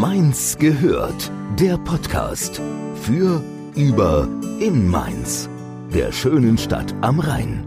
Mainz gehört, der Podcast für, über, in Mainz, der schönen Stadt am Rhein.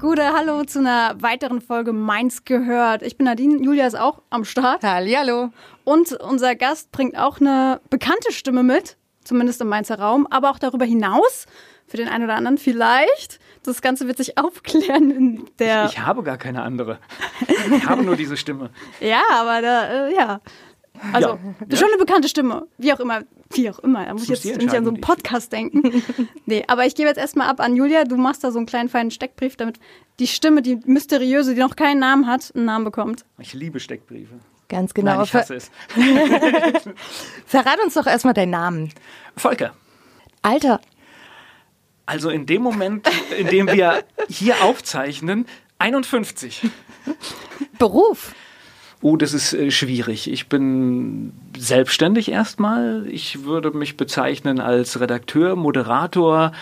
Gute Hallo zu einer weiteren Folge Mainz gehört. Ich bin Nadine, Julia ist auch am Start. Hallo. Und unser Gast bringt auch eine bekannte Stimme mit, zumindest im Mainzer Raum, aber auch darüber hinaus, für den einen oder anderen vielleicht. Das Ganze wird sich aufklären in der. Ich, ich habe gar keine andere. Ich habe nur diese Stimme. ja, aber da, äh, ja. Also, Ja. das schon eine bekannte Stimme. Wie auch immer. Wie auch immer. Da muss ich muss jetzt nicht an so einen. Podcast denken. nee, aber ich gebe jetzt erstmal ab an Julia. Du machst da so einen kleinen feinen Steckbrief, damit die Stimme, die mysteriöse, die noch keinen Namen hat, einen Namen bekommt. Ich liebe Steckbriefe. Ganz genau. Nein, ich hasse es. Verrat uns doch erstmal deinen Namen. Volker, Alter, also in dem Moment, in dem wir hier aufzeichnen, 51. Beruf. Oh, das ist äh, schwierig. Ich bin selbstständig erstmal. Ich würde mich bezeichnen als Redakteur, Moderator,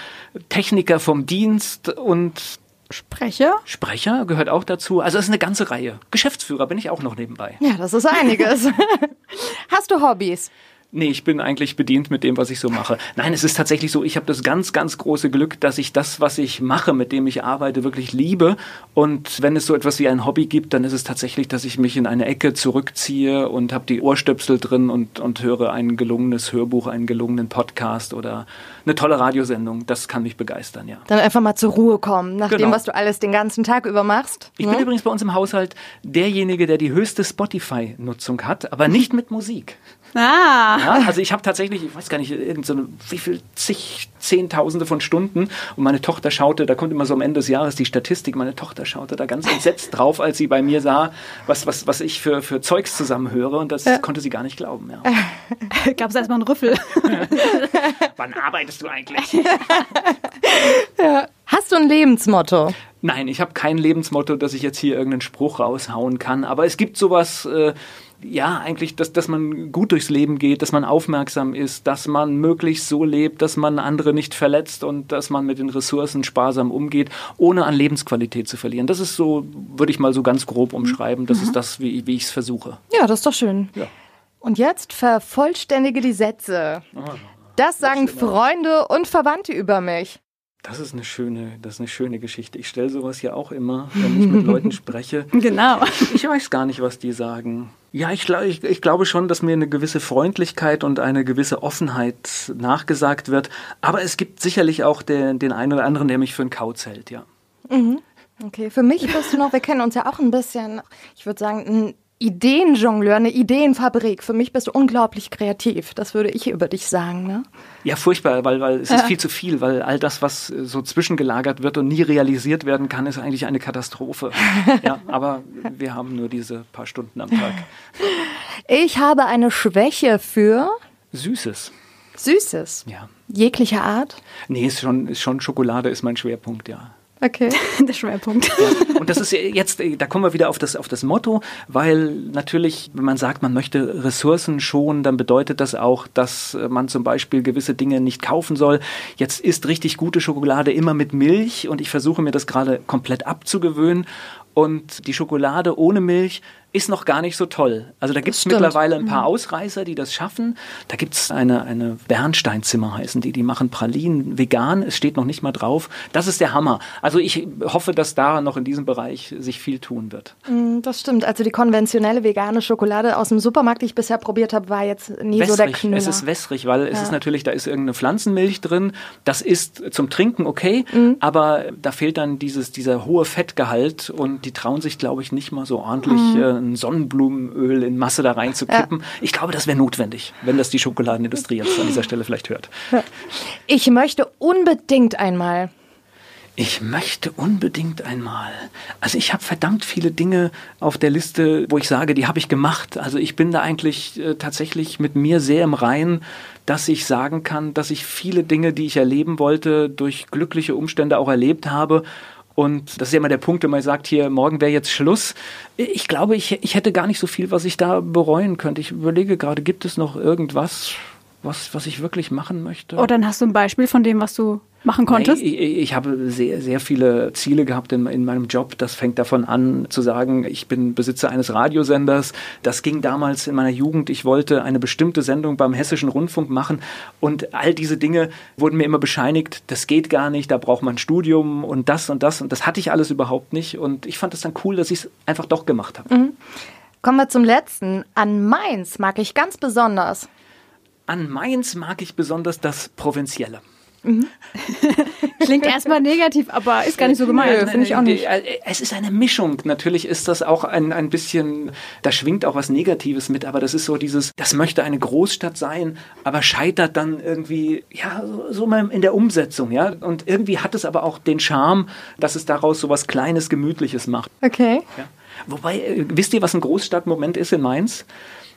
Techniker vom Dienst und Sprecher? Sprecher gehört auch dazu. Also es ist eine ganze Reihe. Geschäftsführer bin ich auch noch nebenbei. Ja, das ist einiges. Hast du Hobbys? Nee, ich bin eigentlich bedient mit dem, was ich so mache. Nein, es ist tatsächlich so, ich habe das ganz, ganz große Glück, dass ich das, was ich mache, mit dem ich arbeite, wirklich liebe. Und wenn es so etwas wie ein Hobby gibt, dann ist es tatsächlich, dass ich mich in eine Ecke zurückziehe und habe die Ohrstöpsel drin und, und höre ein gelungenes Hörbuch, einen gelungenen Podcast oder eine tolle Radiosendung. Das kann mich begeistern, ja. Dann einfach mal zur Ruhe kommen, nach dem, Genau. was du alles den ganzen Tag über machst. Ich Ne? bin übrigens bei uns im Haushalt derjenige, der die höchste Spotify-Nutzung hat, aber nicht mit Musik. Ah, Ja, also ich habe tatsächlich, ich weiß gar nicht, irgend so eine, wie viel, zig, zehntausende von Stunden und meine Tochter schaute, da kommt immer so am Ende des Jahres die Statistik, meine Tochter schaute da ganz entsetzt drauf, als sie bei mir sah, was, was, was ich für, für Zeugs zusammenhöre und das konnte sie gar nicht glauben. Ja. gab es erstmal einen Rüffel. Wann arbeitest du eigentlich? Hast du ein Lebensmotto? Nein, ich habe kein Lebensmotto, dass ich jetzt hier irgendeinen Spruch raushauen kann, aber es gibt sowas, äh, ja, eigentlich, dass, dass man gut durchs Leben geht, dass man aufmerksam ist, dass man möglichst so lebt, dass man andere nicht verletzt und dass man mit den Ressourcen sparsam umgeht, ohne an Lebensqualität zu verlieren. Das ist so, würde ich mal so ganz grob umschreiben, das ist das, wie, wie ich es versuche. Ja, das ist doch schön. Ja. Und jetzt vervollständige die Sätze. Das sagen Freunde und Verwandte über mich. Das ist eine schöne, das ist eine schöne Geschichte. Ich stelle sowas ja auch immer, wenn ich mit Leuten spreche. genau. Ich weiß gar nicht, was die sagen. Ja, ich, glaub, ich, ich glaube schon, dass mir eine gewisse Freundlichkeit und eine gewisse Offenheit nachgesagt wird. Aber es gibt sicherlich auch den, den einen oder anderen, der mich für einen Kauz hält, ja. Okay, für mich bist du noch, wir kennen uns ja auch ein bisschen, ich würde sagen, ein Ideenjongleur, eine Ideenfabrik. Für mich bist du unglaublich kreativ. Das würde ich über dich sagen, ne? Ja, furchtbar, weil, weil es ist viel zu viel, weil all das, was äh, so zwischengelagert wird und nie realisiert werden kann, ist eigentlich eine Katastrophe. ja, aber wir haben nur diese paar Stunden am Tag. Ich habe eine Schwäche für Süßes, Süßes. ja. Jeglicher Art. Nee, ist schon, ist schon Schokolade ist mein Schwerpunkt, ja. Okay. Der Schwerpunkt. Und das ist ja jetzt, äh, da kommen wir wieder auf das, auf das Motto, weil natürlich, wenn man sagt, man möchte Ressourcen schonen, dann bedeutet das auch, dass äh, man zum Beispiel gewisse Dinge nicht kaufen soll. Jetzt ist richtig gute Schokolade immer mit Milch und ich versuche mir das gerade komplett abzugewöhnen. Und die Schokolade ohne Milch ist noch gar nicht so toll. Also da gibt es mittlerweile ein paar Ausreißer, die das schaffen. Da gibt es eine, eine Bernsteinzimmer heißen die, die machen Pralinen vegan. Es steht noch nicht mal drauf. Das ist der Hammer. Also ich hoffe, dass da noch in diesem Bereich sich viel tun wird. Mm, Das stimmt. Also die konventionelle vegane Schokolade aus dem Supermarkt, die ich bisher probiert habe, war jetzt nie so der Wässrig. Knüller. Es ist wässrig, weil es ist natürlich, da ist irgendeine Pflanzenmilch drin. Das ist zum Trinken okay, aber da fehlt dann dieses, dieser hohe Fettgehalt und die trauen sich, glaube ich, nicht mal so ordentlich äh, ein Sonnenblumenöl in Masse da reinzukippen. Ich glaube, das wäre notwendig, wenn das die Schokoladenindustrie jetzt an dieser Stelle vielleicht hört. ich möchte unbedingt einmal. Ich möchte unbedingt einmal. Also ich habe verdammt viele Dinge auf der Liste, wo ich sage, die habe ich gemacht. Also ich bin da eigentlich äh, tatsächlich mit mir sehr im Reinen, dass ich sagen kann, dass ich viele Dinge, die ich erleben wollte, durch glückliche Umstände auch erlebt habe. Und das ist ja immer der Punkt, wenn man sagt, hier, morgen wäre jetzt Schluss. Ich glaube, ich, ich hätte gar nicht so viel, was ich da bereuen könnte. Ich überlege gerade, gibt es noch irgendwas, was, was ich wirklich machen möchte. Oh, dann hast du ein Beispiel von dem, was du machen konntest? Nee, ich, ich, habe sehr, sehr viele Ziele gehabt in, in, meinem Job. Das fängt davon an, zu sagen, ich bin Besitzer eines Radiosenders. Das ging damals in meiner Jugend. Ich wollte eine bestimmte Sendung beim Hessischen Rundfunk machen. Und all diese Dinge wurden mir immer bescheinigt, das geht gar nicht, da braucht man ein Studium und das und das. Und das hatte ich alles überhaupt nicht. Und ich fand es dann cool, dass ich es einfach doch gemacht habe. Mhm. Kommen wir zum letzten. An Mainz mag ich ganz besonders. An Mainz mag ich besonders das Provinzielle. Mhm. Klingt erstmal negativ, aber ist gar nicht so gemeint. Finde ich auch nicht. Äh, es ist eine Mischung. Natürlich ist das auch ein, ein bisschen, da schwingt auch was Negatives mit, aber das ist so dieses, das möchte eine Großstadt sein, aber scheitert dann irgendwie, ja, so, so mal in der Umsetzung, ja. Und irgendwie hat es aber auch den Charme, dass es daraus so was Kleines, Gemütliches macht. Okay. Ja. Wobei, äh, wisst ihr, was ein Großstadtmoment ist in Mainz?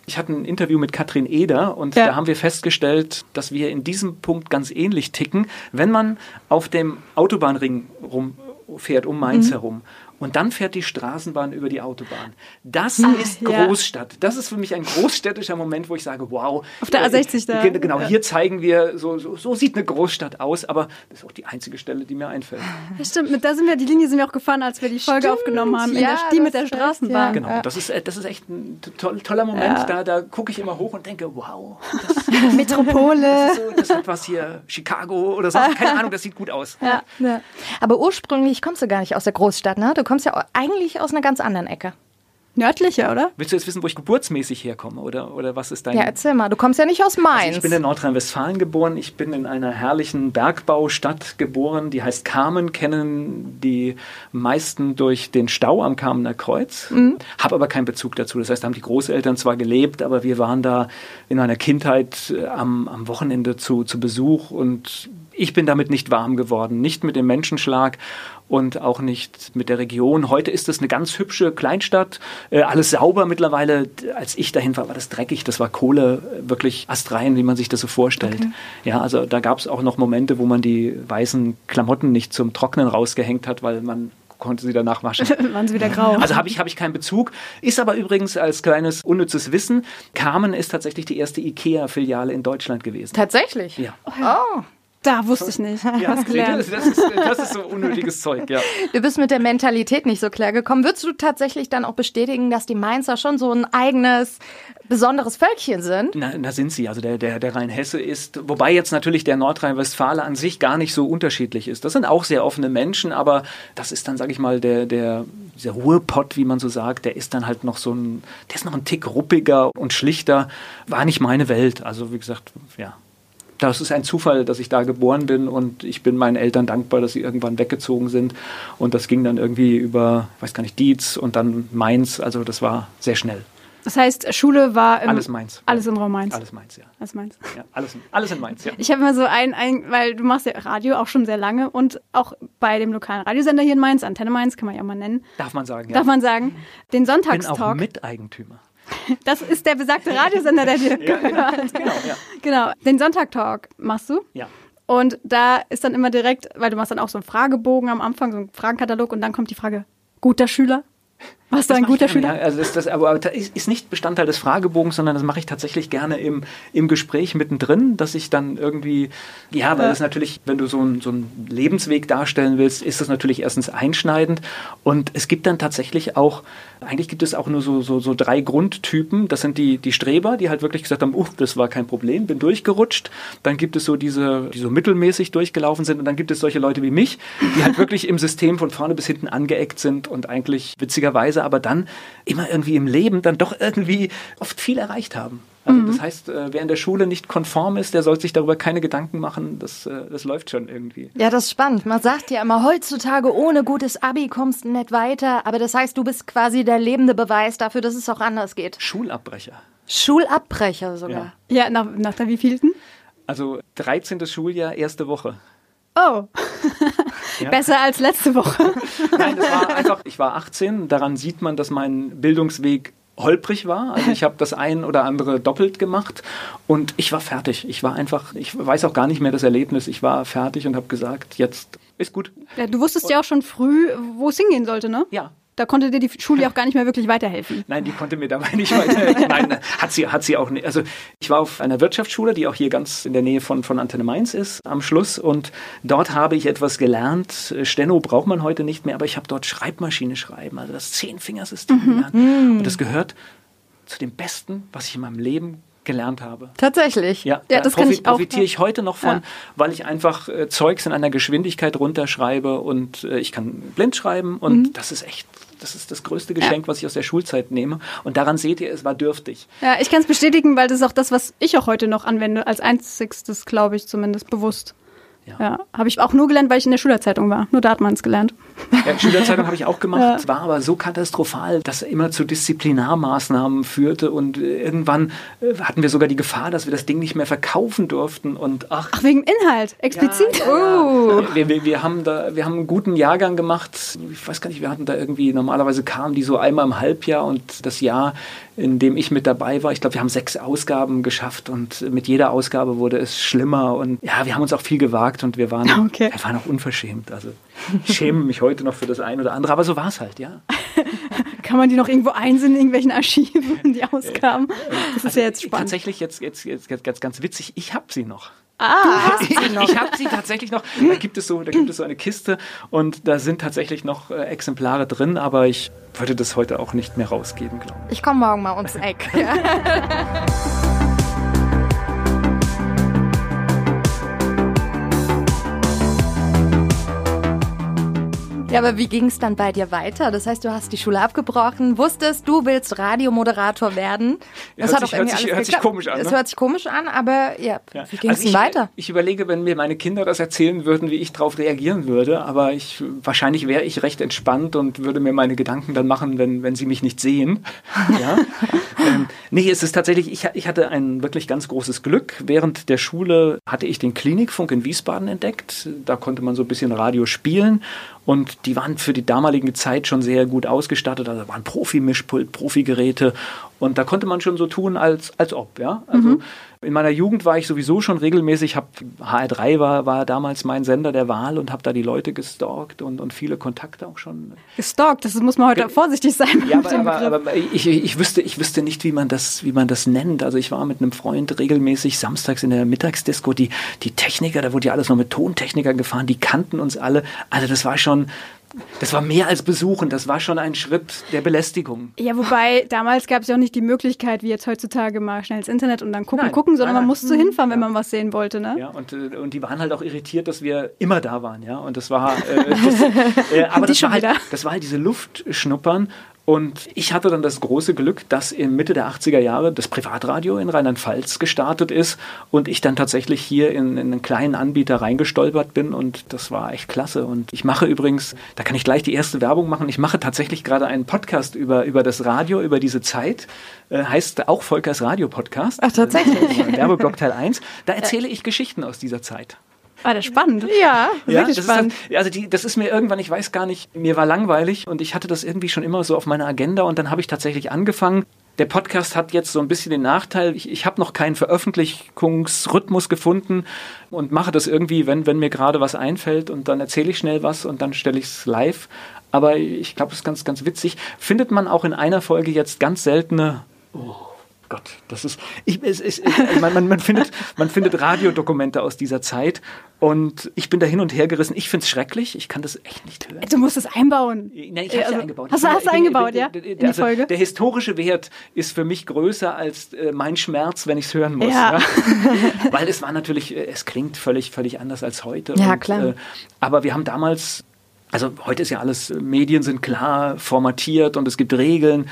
Ich hatte ein Interview mit Katrin Eder und ja. da haben wir festgestellt, dass wir in diesem Punkt ganz ähnlich ticken. Wenn man auf dem Autobahnring rumfährt, um Mainz mhm. herum und dann fährt die Straßenbahn über die Autobahn. Das Ach, ist Großstadt. Das ist für mich ein großstädtischer Moment, wo ich sage, wow. Auf der A60 da. Genau, ja. hier zeigen wir, so, so, so, sieht eine Großstadt aus, aber das ist auch die einzige Stelle, die mir einfällt. Ja, stimmt, mit da sind wir, die Linie sind wir auch gefahren, als wir die Folge stimmt, aufgenommen haben, ja, der, die mit der Straßenbahn. Genau, das ist, das ist echt ein toller Moment. Da, da gucke ich immer hoch und denke, wow. Das, Metropole. Das, so, das, hat was hier, Chicago oder so. Keine Ahnung, das sieht gut aus. Ja. Aber ursprünglich kommst du gar nicht aus der Großstadt, ne? Du kommst ja eigentlich aus einer ganz anderen Ecke. Nördlicher, oder? Willst du jetzt wissen, wo ich geburtsmäßig herkomme oder, oder was ist dein... Ja, erzähl mal. Du kommst ja nicht aus Mainz. Also ich bin in Nordrhein-Westfalen geboren. Ich bin in einer herrlichen Bergbaustadt geboren, die heißt Kamen, kennen die meisten durch den Stau am Kamener Kreuz. Mhm. Habe aber keinen Bezug dazu. Das heißt, da haben die Großeltern zwar gelebt, aber wir waren da in meiner Kindheit äh, am, am Wochenende zu, zu Besuch und ich bin damit nicht warm geworden, nicht mit dem Menschenschlag und auch nicht mit der Region. Heute ist es eine ganz hübsche Kleinstadt, äh, alles sauber mittlerweile. Als ich dahin war, war das dreckig, das war Kohle, wirklich astrein, wie man sich das so vorstellt. Okay. Ja, also da gab es auch noch Momente, wo man die weißen Klamotten nicht zum Trocknen rausgehängt hat, weil man konnte sie danach waschen. Waren sie wieder grau. Also habe ich, hab ich keinen Bezug. Ist aber übrigens als kleines unnützes Wissen, Carmen ist tatsächlich die erste IKEA-Filiale in Deutschland gewesen. Tatsächlich? Ja. Oh. Da wusste ich nicht. Ja, das, das, ist, das ist so unnötiges Zeug, ja. Du bist mit der Mentalität nicht so klar gekommen. Würdest du tatsächlich dann auch bestätigen, dass die Mainzer schon so ein eigenes, besonderes Völkchen sind? Na, da sind sie. Also der, der, der Rhein-Hesse ist, wobei jetzt natürlich der Nordrhein-Westfale an sich gar nicht so unterschiedlich ist. Das sind auch sehr offene Menschen, aber das ist dann, sage ich mal, der, der, der Ruhrpott, wie man so sagt, der ist dann halt noch so ein, der ist noch ein Tick ruppiger und schlichter. War nicht meine Welt. Also wie gesagt, ja das ist ein Zufall, dass ich da geboren bin und ich bin meinen Eltern dankbar, dass sie irgendwann weggezogen sind. Und das ging dann irgendwie über, ich weiß gar nicht, Dietz und dann Mainz. Also das war sehr schnell. Das heißt, Schule war im, alles Mainz. Alles im Raum Mainz. Alles Mainz, ja. Alles Mainz. Ja, alles, alles in Mainz, ja. Ich habe immer so ein, ein, weil du machst ja Radio auch schon sehr lange und auch bei dem lokalen Radiosender hier in Mainz, Antenne Mainz, kann man ja mal nennen. Darf man sagen, ja. Darf man sagen. Den Sonntagstalk. Ich bin auch Miteigentümer. Das ist der besagte Radiosender, der dir ja, genau. Genau, ja. genau. Den Sonntag-Talk machst du. Ja. Und da ist dann immer direkt, weil du machst dann auch so einen Fragebogen am Anfang, so einen Fragenkatalog und dann kommt die Frage, guter Schüler? Warst du ein guter Schüler? Ja. Also das, das, aber ist nicht Bestandteil des Fragebogens, sondern das mache ich tatsächlich gerne im, im Gespräch mittendrin, dass ich dann irgendwie, ja, weil das natürlich, wenn du so, ein, so einen Lebensweg darstellen willst, ist das natürlich erstens einschneidend und es gibt dann tatsächlich auch, eigentlich gibt es auch nur so, so, so drei Grundtypen. Das sind die, die Streber, die halt wirklich gesagt haben, uh, das war kein Problem, bin durchgerutscht. Dann gibt es so diese, die so mittelmäßig durchgelaufen sind und dann gibt es solche Leute wie mich, die halt wirklich im System von vorne bis hinten angeeckt sind und eigentlich witzigerweise Weise aber dann immer irgendwie im Leben dann doch irgendwie oft viel erreicht haben. Also mhm. das heißt, äh, wer in der Schule nicht konform ist, der sollte sich darüber keine Gedanken machen. Das, äh, das läuft schon irgendwie. Ja, das ist spannend. Man sagt ja immer, heutzutage ohne gutes Abi kommst du nicht weiter. Aber das heißt, du bist quasi der lebende Beweis dafür, dass es auch anders geht. Schulabbrecher. Schulabbrecher sogar. Ja, ja nach, nach der wievielten? Also 13. Schuljahr, erste Woche. Oh. Ja. Besser als letzte Woche. Nein, das war einfach, ich war 18, daran sieht man, dass mein Bildungsweg holprig war. Also ich habe das ein oder andere doppelt gemacht und ich war fertig. Ich war einfach, ich weiß auch gar nicht mehr das Erlebnis. Ich war fertig und habe gesagt, jetzt ist gut. Ja, du wusstest und, ja auch schon früh, wo es hingehen sollte, ne? Ja, Da konnte dir die Schule auch gar nicht mehr wirklich weiterhelfen. Nein, die konnte mir dabei nicht weiterhelfen. Nein, hat sie, hat sie auch nicht. Also ich war auf einer Wirtschaftsschule, die auch hier ganz in der Nähe von, von Antenne Mainz ist, am Schluss. Und dort habe ich etwas gelernt. Steno braucht man heute nicht mehr, aber ich habe dort Schreibmaschine schreiben, also das Zehnfingersystem mhm. gelernt. Und das gehört zu dem Besten, was ich in meinem Leben gelernt habe. Tatsächlich. Ja, ja das profit, ich auch, profitiere ich heute noch von, ja. weil ich einfach äh, Zeugs in einer Geschwindigkeit runterschreibe und äh, ich kann blind schreiben und mhm. das ist echt das ist das größte Geschenk, ja. was ich aus der Schulzeit nehme. Und daran seht ihr, es war dürftig. Ja, ich kann es bestätigen, weil das ist auch das, was ich auch heute noch anwende, als einzigstes, glaube ich, zumindest bewusst. Ja, ja habe ich auch nur gelernt, weil ich in der Schülerzeitung war. Nur da hat man es gelernt. Ja, Schülerzeitung habe ich auch gemacht. Ja. Es war aber so katastrophal, dass er immer zu Disziplinarmaßnahmen führte und äh, irgendwann äh, hatten wir sogar die Gefahr, dass wir das Ding nicht mehr verkaufen durften und ach. Ach wegen Inhalt, explizit. Ja, ja, uh. wir, wir, wir, haben da, wir haben einen guten Jahrgang gemacht. Ich weiß gar nicht, wir hatten da irgendwie normalerweise kamen die so einmal im Halbjahr und das Jahr, in dem ich mit dabei war. Ich glaube, wir haben sechs Ausgaben geschafft und mit jeder Ausgabe wurde es schlimmer und ja, wir haben uns auch viel gewagt und wir waren, okay. wir waren auch unverschämt. Also ich schäme mich heute noch für das eine oder andere, aber so war es halt, ja. Kann man die noch irgendwo einsehen in irgendwelchen Archiven, die Ausgaben? Das ist also ja jetzt spannend. Tatsächlich jetzt, jetzt, jetzt, jetzt ganz, ganz witzig, ich habe sie noch. Ah, ich, ich habe sie tatsächlich noch. Da gibt es so, da gibt es so eine Kiste und da sind tatsächlich noch äh, Exemplare drin, aber ich würde das heute auch nicht mehr rausgeben, glaube ich. Ich komme morgen mal ums Eck. Ja, aber wie ging es dann bei dir weiter? Das heißt, du hast die Schule abgebrochen, wusstest, du willst Radiomoderator werden. Das hört, sich, hört, sich, hört sich, komisch an. Es ne? hört sich komisch an, aber ja, ja. wie ging es also denn weiter? Ich überlege, wenn mir meine Kinder das erzählen würden, wie ich darauf reagieren würde, aber ich, wahrscheinlich wäre ich recht entspannt und würde mir meine Gedanken dann machen, wenn, wenn sie mich nicht sehen. Ja? ähm, nee, es ist tatsächlich, ich, ich hatte ein wirklich ganz großes Glück. Während der Schule hatte ich den Klinikfunk in Wiesbaden entdeckt. Da konnte man so ein bisschen Radio spielen und die waren für die damalige Zeit schon sehr gut ausgestattet. Also waren Profi-Mischpult, Profi-Geräte. Und da konnte man schon so tun, als, als ob. Ja? Also mhm. In meiner Jugend war ich sowieso schon regelmäßig, hab, HR3 war, war damals mein Sender der Wahl und habe da die Leute gestalkt und, und viele Kontakte auch schon. Gestalkt, das muss man heute Ge vorsichtig sein. Ja, aber, aber, aber, ich, ich, wüsste, ich wüsste nicht, wie man, das, wie man das nennt. Also ich war mit einem Freund regelmäßig samstags in der Mittagsdisco, die, die Techniker, da wurde ja alles noch mit Tontechnikern gefahren, die kannten uns alle. Also das war schon, das war mehr als besuchen, das war schon ein Schritt der Belästigung. Ja, wobei damals gab es ja auch nicht die Möglichkeit, wie jetzt heutzutage mal schnell ins Internet und dann gucken, nein, gucken, sondern nein, nein. man musste mhm. hinfahren, wenn ja. man was sehen wollte. Ne? Ja, und, äh, und die waren halt auch irritiert, dass wir immer da waren, ja. Und das war, äh, das, äh, aber das war, halt, das war halt diese Luftschnuppern und ich hatte dann das große Glück, dass in Mitte der 80er Jahre das Privatradio in Rheinland-Pfalz gestartet ist und ich dann tatsächlich hier in, in, einen kleinen Anbieter reingestolpert bin und das war echt klasse. Und ich mache übrigens, da kann ich gleich die erste Werbung machen, ich mache tatsächlich gerade einen Podcast über, über das Radio, über diese Zeit. Äh, heißt auch Volkers Radio Podcast. Ach, tatsächlich. Äh, Werbeblock Teil 1. Da erzähle ich Geschichten aus dieser Zeit. War das spannend? Ja, ja wirklich spannend. Ist, also die, das ist mir irgendwann, ich weiß gar nicht, mir war langweilig und ich hatte das irgendwie schon immer so auf meiner Agenda und dann habe ich tatsächlich angefangen. Der Podcast hat jetzt so ein bisschen den Nachteil, ich, ich habe noch keinen Veröffentlichungsrhythmus gefunden und mache das irgendwie, wenn, wenn mir gerade was einfällt und dann erzähle ich schnell was und dann stelle ich es live. Aber ich glaube, das ist ganz, ganz witzig. Findet man auch in einer Folge jetzt ganz seltene oh, Gott, das ist, ich, es, es, man, man, man, findet, man findet Radiodokumente aus dieser Zeit und ich bin da hin und her gerissen. Ich finde es schrecklich, ich kann das echt nicht hören. Du musst es einbauen. Nein, ich habe es also, eingebaut. Hast du hast eingebaut, ja? In die also, Folge? Der historische Wert ist für mich größer als äh, mein Schmerz, wenn ich es hören muss. Ja. ja? Weil es war natürlich, äh, es klingt völlig, völlig anders als heute. Ja, und, klar. Äh, aber wir haben damals also heute ist ja alles, Medien sind klar formatiert und es gibt Regeln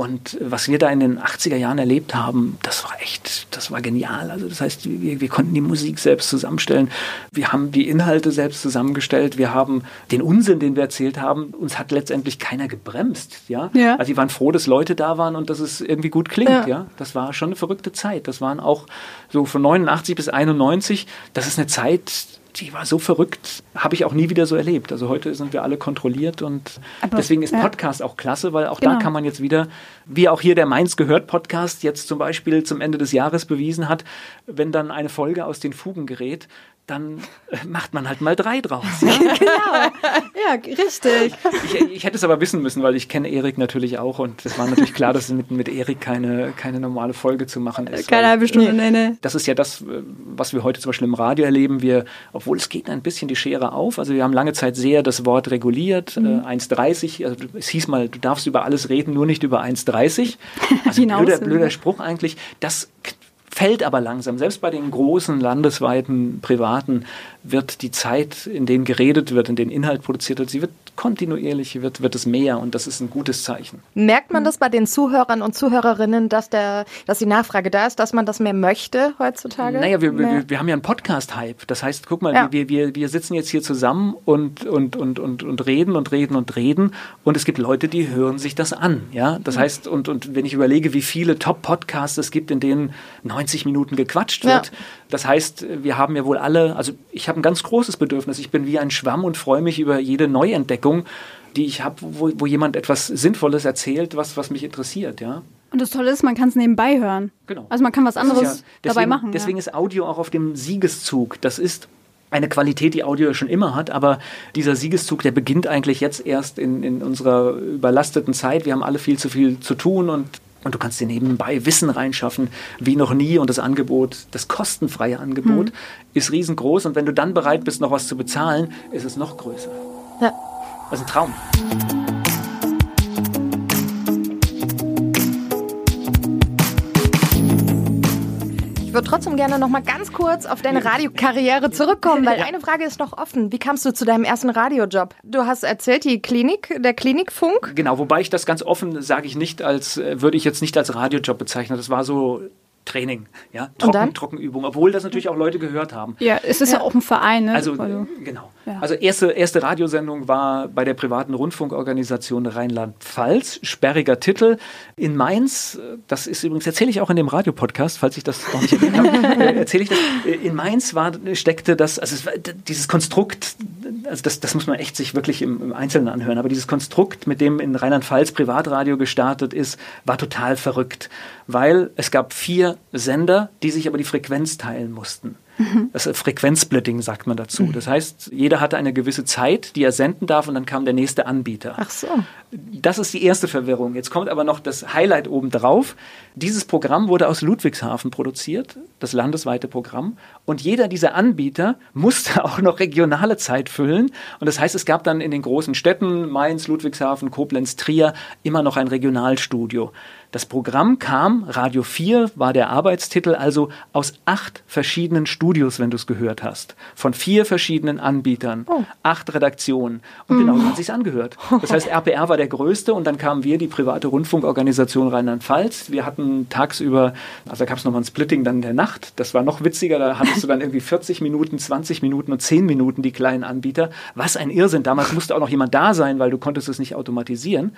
und was wir da in den 80er Jahren erlebt haben, das war echt, das war genial. Also das heißt, wir, wir konnten die Musik selbst zusammenstellen, wir haben die Inhalte selbst zusammengestellt, wir haben den Unsinn, den wir erzählt haben, uns hat letztendlich keiner gebremst. Ja? ja. Also die waren froh, dass Leute da waren und dass es irgendwie gut klingt. Ja. ja. Das war schon eine verrückte Zeit. Das waren auch so von 89 bis 91, das ist eine Zeit, die war so verrückt, habe ich auch nie wieder so erlebt. Also heute sind wir alle kontrolliert und Aber, deswegen ist Podcast ja. auch klasse, weil auch genau. da kann man jetzt wieder, wie auch hier der Mainz gehört Podcast jetzt zum Beispiel zum Ende des Jahres bewiesen hat, wenn dann eine Folge aus den Fugen gerät, dann äh, macht man halt mal drei draus. Ja? genau. Ja, richtig. Ich, ich, hätte es aber wissen müssen, weil ich kenne Erik natürlich auch und es war natürlich klar, dass mit, mit Erik keine, keine normale Folge zu machen ist. Keine halbe Stunde, nee, nee. Das ist ja das, was wir heute zum Beispiel im Radio erleben. Wir, obwohl es geht ein bisschen die Schere auf, also wir haben lange Zeit sehr das Wort reguliert, mhm. äh, 1,30, also es hieß mal, du darfst über alles reden, nur nicht über 1,30. Also blöder, blöder Spruch eigentlich. Das fällt aber langsam. Selbst bei den großen landesweiten privaten wird die Zeit, in denen geredet wird, in denen Inhalt produziert wird, sie wird kontinuierlich, wird, wird es mehr und das ist ein gutes Zeichen. Merkt man das bei den Zuhörern und Zuhörerinnen, dass, der, dass die Nachfrage da ist, dass man das mehr möchte heutzutage? Naja, wir, wir, wir haben ja einen Podcast-Hype. Das heißt, guck mal, ja. wir, wir, wir sitzen jetzt hier zusammen und, und, und, und, und reden und reden und reden und es gibt Leute, die hören sich das an. Ja? Das mhm. heißt, und, und wenn ich überlege, wie viele Top-Podcasts es gibt, in denen 90 Minuten gequatscht wird, ja. das heißt, wir haben ja wohl alle, also ich habe ein ganz großes Bedürfnis. Ich bin wie ein Schwamm und freue mich über jede Neuentdeckung, die ich habe, wo, wo jemand etwas Sinnvolles erzählt, was, was mich interessiert, ja. Und das Tolle ist, man kann es nebenbei hören. Genau. Also man kann was anderes ja, deswegen, dabei machen. Deswegen ja. ist Audio auch auf dem Siegeszug. Das ist eine Qualität, die Audio schon immer hat, aber dieser Siegeszug, der beginnt eigentlich jetzt erst in, in unserer überlasteten Zeit. Wir haben alle viel zu viel zu tun und und du kannst dir nebenbei Wissen reinschaffen, wie noch nie. Und das Angebot, das kostenfreie Angebot, hm. ist riesengroß. Und wenn du dann bereit bist, noch was zu bezahlen, ist es noch größer. Ja. Das ist ein Traum. Ich würde trotzdem gerne noch mal ganz kurz auf deine Radiokarriere zurückkommen, weil eine Frage ist noch offen. Wie kamst du zu deinem ersten Radiojob? Du hast erzählt, die Klinik, der Klinikfunk. Genau, wobei ich das ganz offen sage ich nicht als, äh, würde ich jetzt nicht als Radiojob bezeichnen. Das war so Training, ja, Trocken, Trockenübung, obwohl das natürlich auch Leute gehört haben. Ja, es ist ja, ja auch ein Verein, ne? Also, also genau. Ja. Also erste, erste Radiosendung war bei der privaten Rundfunkorganisation Rheinland-Pfalz, sperriger Titel in Mainz. Das ist übrigens erzähle ich auch in dem Radiopodcast, falls ich das noch nicht erwähnt habe, äh, erzähle ich das. In Mainz war steckte das, also war, dieses Konstrukt, also das, das muss man echt sich wirklich im, im Einzelnen anhören, aber dieses Konstrukt, mit dem in Rheinland-Pfalz Privatradio gestartet ist, war total verrückt, weil es gab vier Sender, die sich aber die Frequenz teilen mussten. Mhm. Das Frequenzsplitting sagt man dazu. Mhm. Das heißt, jeder hatte eine gewisse Zeit, die er senden darf und dann kam der nächste Anbieter. Ach so. Das ist die erste Verwirrung. Jetzt kommt aber noch das Highlight oben drauf. Dieses Programm wurde aus Ludwigshafen produziert, das landesweite Programm. Und jeder dieser Anbieter musste auch noch regionale Zeit füllen. Und das heißt, es gab dann in den großen Städten, Mainz, Ludwigshafen, Koblenz, Trier, immer noch ein Regionalstudio. Das Programm kam, Radio 4 war der Arbeitstitel, also aus acht verschiedenen Studios, wenn du es gehört hast. Von vier verschiedenen Anbietern, oh. acht Redaktionen. Und genau so hat sich angehört. Das heißt, RPR war der größte und dann kamen wir, die private Rundfunkorganisation Rheinland-Pfalz. Wir hatten tagsüber, also da gab es nochmal ein Splitting dann in der Nacht. Das war noch witziger, da hattest du dann irgendwie 40 Minuten, 20 Minuten und 10 Minuten die kleinen Anbieter. Was ein Irrsinn. Damals musste auch noch jemand da sein, weil du konntest es nicht automatisieren.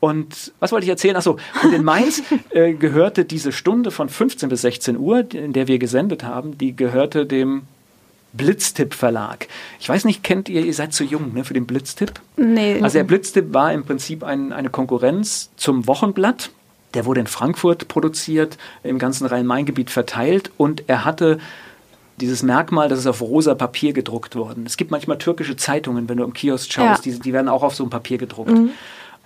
Und was wollte ich erzählen? Achso, und in Mainz äh, gehörte diese Stunde von 15 bis 16 Uhr, in der wir gesendet haben, die gehörte dem Blitztipp Verlag. Ich weiß nicht, kennt ihr, ihr seid zu jung ne, für den Blitztipp? Nee. Also der Blitztipp war im Prinzip ein, eine Konkurrenz zum Wochenblatt. Der wurde in Frankfurt produziert, im ganzen Rhein-Main-Gebiet verteilt und er hatte dieses Merkmal, dass es auf rosa Papier gedruckt worden. Es gibt manchmal türkische Zeitungen, wenn du im Kiosk schaust, ja. die, die werden auch auf so einem Papier gedruckt. Mhm.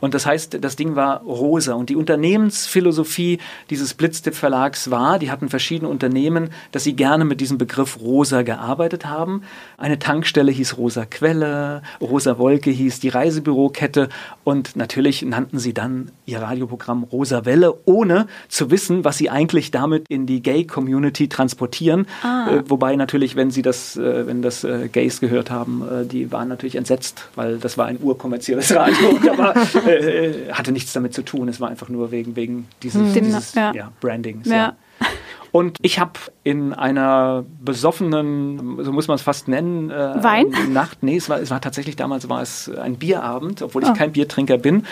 Und das heißt, das Ding war rosa. Und die Unternehmensphilosophie dieses Blitztipp Verlags war, die hatten verschiedene Unternehmen, dass sie gerne mit diesem Begriff rosa gearbeitet haben. Eine Tankstelle hieß Rosa Quelle, Rosa Wolke hieß die Reisebürokette und natürlich nannten sie dann ihr Radioprogramm Rosa Welle, ohne zu wissen, was sie eigentlich damit in die Gay-Community transportieren. Ah. Äh, wobei natürlich, wenn sie das, äh, wenn das äh, Gays gehört haben, äh, die waren natürlich entsetzt, weil das war ein urkommerzielles Radio. Da war, äh, hatte nichts damit zu tun. Es war einfach nur wegen, wegen dieses, Dem, dieses ja. Ja, Brandings. Ja. Und ich habe in einer besoffenen, so muss man es fast nennen, äh, Wein? Nacht, nee, es war, es war tatsächlich damals war es ein Bierabend, obwohl ich oh. kein Biertrinker bin,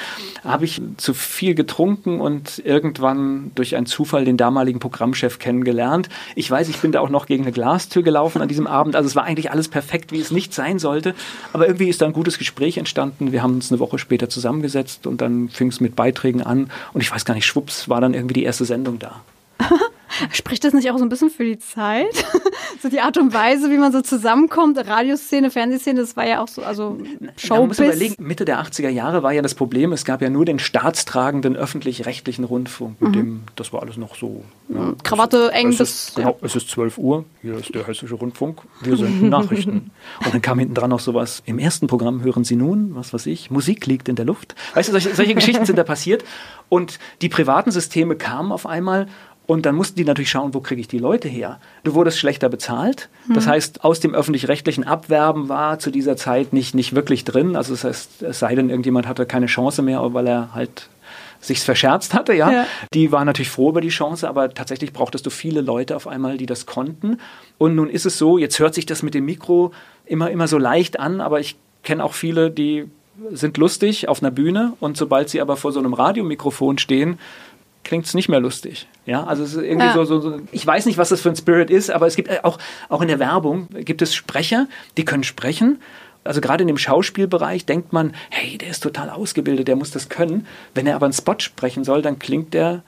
habe ich zu viel getrunken und irgendwann durch einen Zufall den damaligen Programmchef kennengelernt. Ich weiß, ich bin da auch noch gegen eine Glastür gelaufen an diesem Abend, also es war eigentlich alles perfekt, wie es nicht sein sollte, aber irgendwie ist da ein gutes Gespräch entstanden. Wir haben uns eine Woche später zusammengesetzt und dann fing es mit Beiträgen an und ich weiß gar nicht, schwupps, war dann irgendwie die erste Sendung da. Spricht das nicht auch so ein bisschen für die Zeit? so die Art und Weise, wie man so zusammenkommt, Radioszene, Fernsehszene, das war ja auch so, also Showbiz. Man muss überlegen, Mitte der 80er Jahre war ja das Problem, es gab ja nur den staatstragenden öffentlich-rechtlichen Rundfunk, mit mhm. dem, das war alles noch so. Ja, Krawatte eng bis. Genau, es ist 12 Uhr, hier ist der Hessische Rundfunk, wir sind Nachrichten. Und dann kam hinten dran noch sowas, im ersten Programm hören Sie nun, was weiß ich, Musik liegt in der Luft. Weißt du, solche, solche Geschichten sind da passiert. Und die privaten Systeme kamen auf einmal und dann mussten die natürlich schauen, wo kriege ich die Leute her. Du wurdest schlechter bezahlt. Das hm. heißt, aus dem öffentlich-rechtlichen Abwerben war zu dieser Zeit nicht, nicht wirklich drin. Also das heißt, es sei denn, irgendjemand hatte keine Chance mehr, weil er halt sich's verscherzt hatte, ja. ja. Die waren natürlich froh über die Chance, aber tatsächlich brauchtest du viele Leute auf einmal, die das konnten. Und nun ist es so, jetzt hört sich das mit dem Mikro immer, immer so leicht an, aber ich kenne auch viele, die sind lustig auf einer Bühne und sobald sie aber vor so einem Radiomikrofon stehen, klingt es nicht mehr lustig. Ja, also es ist irgendwie ja. so, so, so, ich weiß nicht, was das für ein Spirit ist, aber es gibt äh, auch, auch in der Werbung gibt es Sprecher, die können sprechen. Also gerade in dem Schauspielbereich denkt man, hey, der ist total ausgebildet, der muss das können. Wenn er aber einen Spot sprechen soll, dann klingt der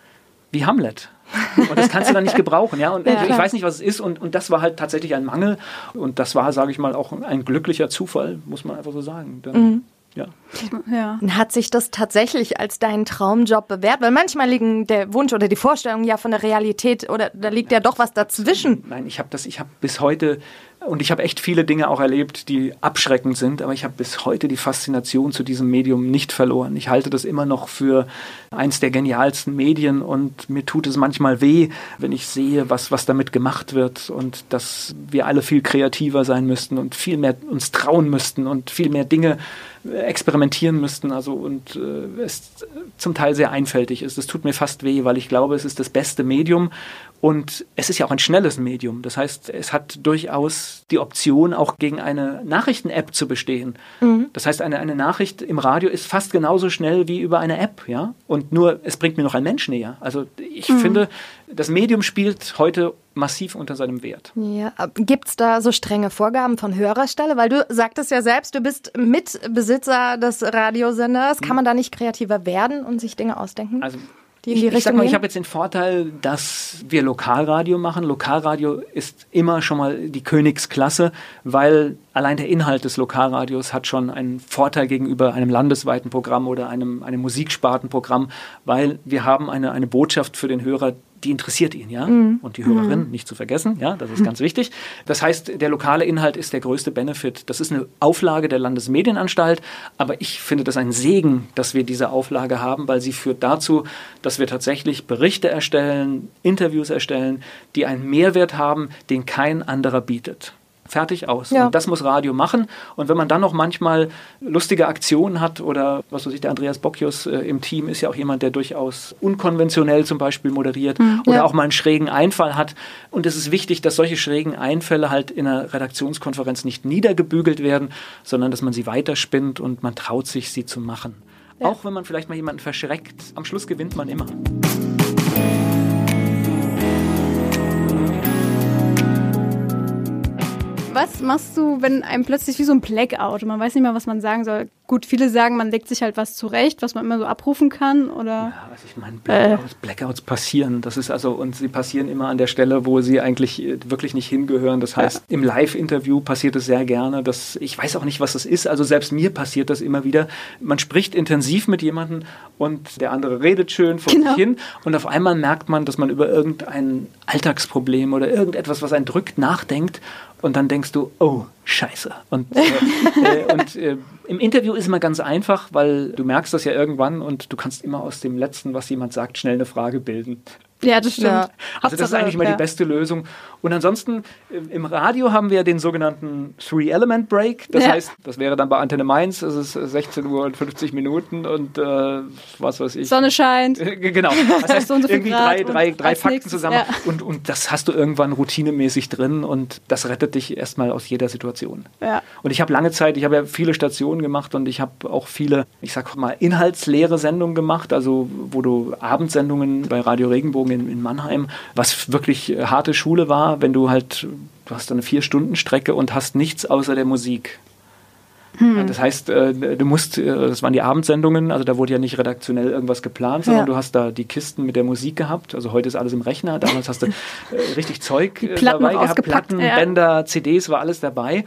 wie Hamlet. Und das kannst du dann nicht gebrauchen, ja. Und ja, ich weiß nicht, was es ist. Und, und das war halt tatsächlich ein Mangel. Und das war, sage ich mal, auch ein glücklicher Zufall, muss man einfach so sagen. Denn, mhm. Ja. ja. Hat sich das tatsächlich als dein Traumjob bewährt? Weil manchmal liegen der Wunsch oder die Vorstellung ja von der Realität oder da liegt ja doch was dazwischen. Nein, ich habe das, ich habe bis heute und ich habe echt viele Dinge auch erlebt, die abschreckend sind, aber ich habe bis heute die Faszination zu diesem Medium nicht verloren. Ich halte das immer noch für eins der genialsten Medien und mir tut es manchmal weh, wenn ich sehe, was, was damit gemacht wird und dass wir alle viel kreativer sein müssten und viel mehr uns trauen müssten und viel mehr Dinge experimentieren müssten, also und äh, es zum Teil sehr einfältig ist. Das tut mir fast weh, weil ich glaube, es ist das beste Medium und es ist ja auch ein schnelles Medium. Das heißt, es hat durchaus die Option, auch gegen eine Nachrichten-App zu bestehen. Mhm. Das heißt, eine, eine Nachricht im Radio ist fast genauso schnell wie über eine App, ja. Und nur, es bringt mir noch ein Mensch näher. Also ich mhm. finde, das Medium spielt heute massiv unter seinem Wert. Ja, gibt es da so strenge Vorgaben von Hörerstelle? Weil du sagtest ja selbst, du bist Mitbesitzer des Radiosenders. Kann mhm. man da nicht kreativer werden und sich Dinge ausdenken? Also die in die ich, Richtung ich ich habe jetzt den Vorteil, dass wir Lokalradio machen. Lokalradio ist immer schon mal die Königsklasse, weil allein der Inhalt des Lokalradios hat schon einen Vorteil gegenüber einem landesweiten Programm oder einem, einem Musikspartenprogramm, weil wir haben eine, eine Botschaft für den Hörer, die interessiert ihn, ja. Mhm. Und die Hörerin mhm. nicht zu vergessen, ja, das ist ganz wichtig. Das heißt, der lokale Inhalt ist der größte Benefit. Das ist eine Auflage der Landesmedienanstalt, aber ich finde das ein Segen, dass wir diese Auflage haben, weil sie führt dazu, dass wir tatsächlich Berichte erstellen, Interviews erstellen, die einen Mehrwert haben, den kein anderer bietet fertig aus. Ja. Und das muss Radio machen. Und wenn man dann noch manchmal lustige Aktionen hat oder was weiß ich, der Andreas Bocchius äh, im Team ist ja auch jemand, der durchaus unkonventionell zum Beispiel moderiert mhm, oder ja. auch mal einen schrägen Einfall hat. Und es ist wichtig, dass solche schrägen Einfälle halt in einer Redaktionskonferenz nicht niedergebügelt werden, sondern dass man sie weiterspinnt und man traut sich, sie zu machen. Ja. Auch wenn man vielleicht mal jemanden verschreckt, am Schluss gewinnt man immer. Was machst du, wenn einem plötzlich wie so ein Blackout und man weiß nicht mehr, was man sagen soll? Gut, viele sagen, man legt sich halt was zurecht, was man immer so abrufen kann, oder? Ja, also ich meine, Blackouts, äh. Blackouts, passieren. Das ist also, und sie passieren immer an der Stelle, wo sie eigentlich äh, wirklich nicht hingehören. Das heißt, ja. im Live-Interview passiert es sehr gerne. Dass, ich weiß auch nicht, was das ist. Also selbst mir passiert das immer wieder. Man spricht intensiv mit jemandem und der andere redet schön vor genau. sich hin und auf einmal merkt man, dass man über irgendein Alltagsproblem oder irgendetwas, was einen drückt, nachdenkt und dann denkst du, oh, scheiße. Und, äh, äh, und äh, im Interview ist immer ganz einfach, weil du merkst das ja irgendwann und du kannst immer aus dem Letzten, was jemand sagt, schnell eine Frage bilden. Ja, das stimmt. Ja. Also das ist eigentlich mal ja. die beste Lösung. Und ansonsten im Radio haben wir den sogenannten Three-Element-Break. Das ja. heißt, das wäre dann bei Antenne Mainz, es ist 16 Uhr und 50 Minuten und äh, was weiß ich. Sonne scheint. genau. Das heißt, so so irgendwie drei, drei, drei Fakten nächstes, zusammen und, und das hast du irgendwann routinemäßig drin und das rettet dich erstmal aus jeder Situation. Ja. Und ich habe lange Zeit, ich habe ja viele Stationen gemacht und ich habe auch viele, ich sag mal, inhaltsleere Sendungen gemacht, also wo du Abendsendungen bei Radio Regenbogen in, in Mannheim, was wirklich harte Schule war, wenn du halt, du hast eine Vier-Stunden-Strecke und hast nichts außer der Musik. Hm. Das heißt, äh, du musst, äh, das waren die Abendsendungen, also da wurde ja nicht redaktionell irgendwas geplant, sondern ja. du hast da die Kisten mit der Musik gehabt. Also heute ist alles im Rechner, damals hast du äh, richtig Zeug dabei gehabt, Platten, ja. Bänder, CDs, war alles dabei.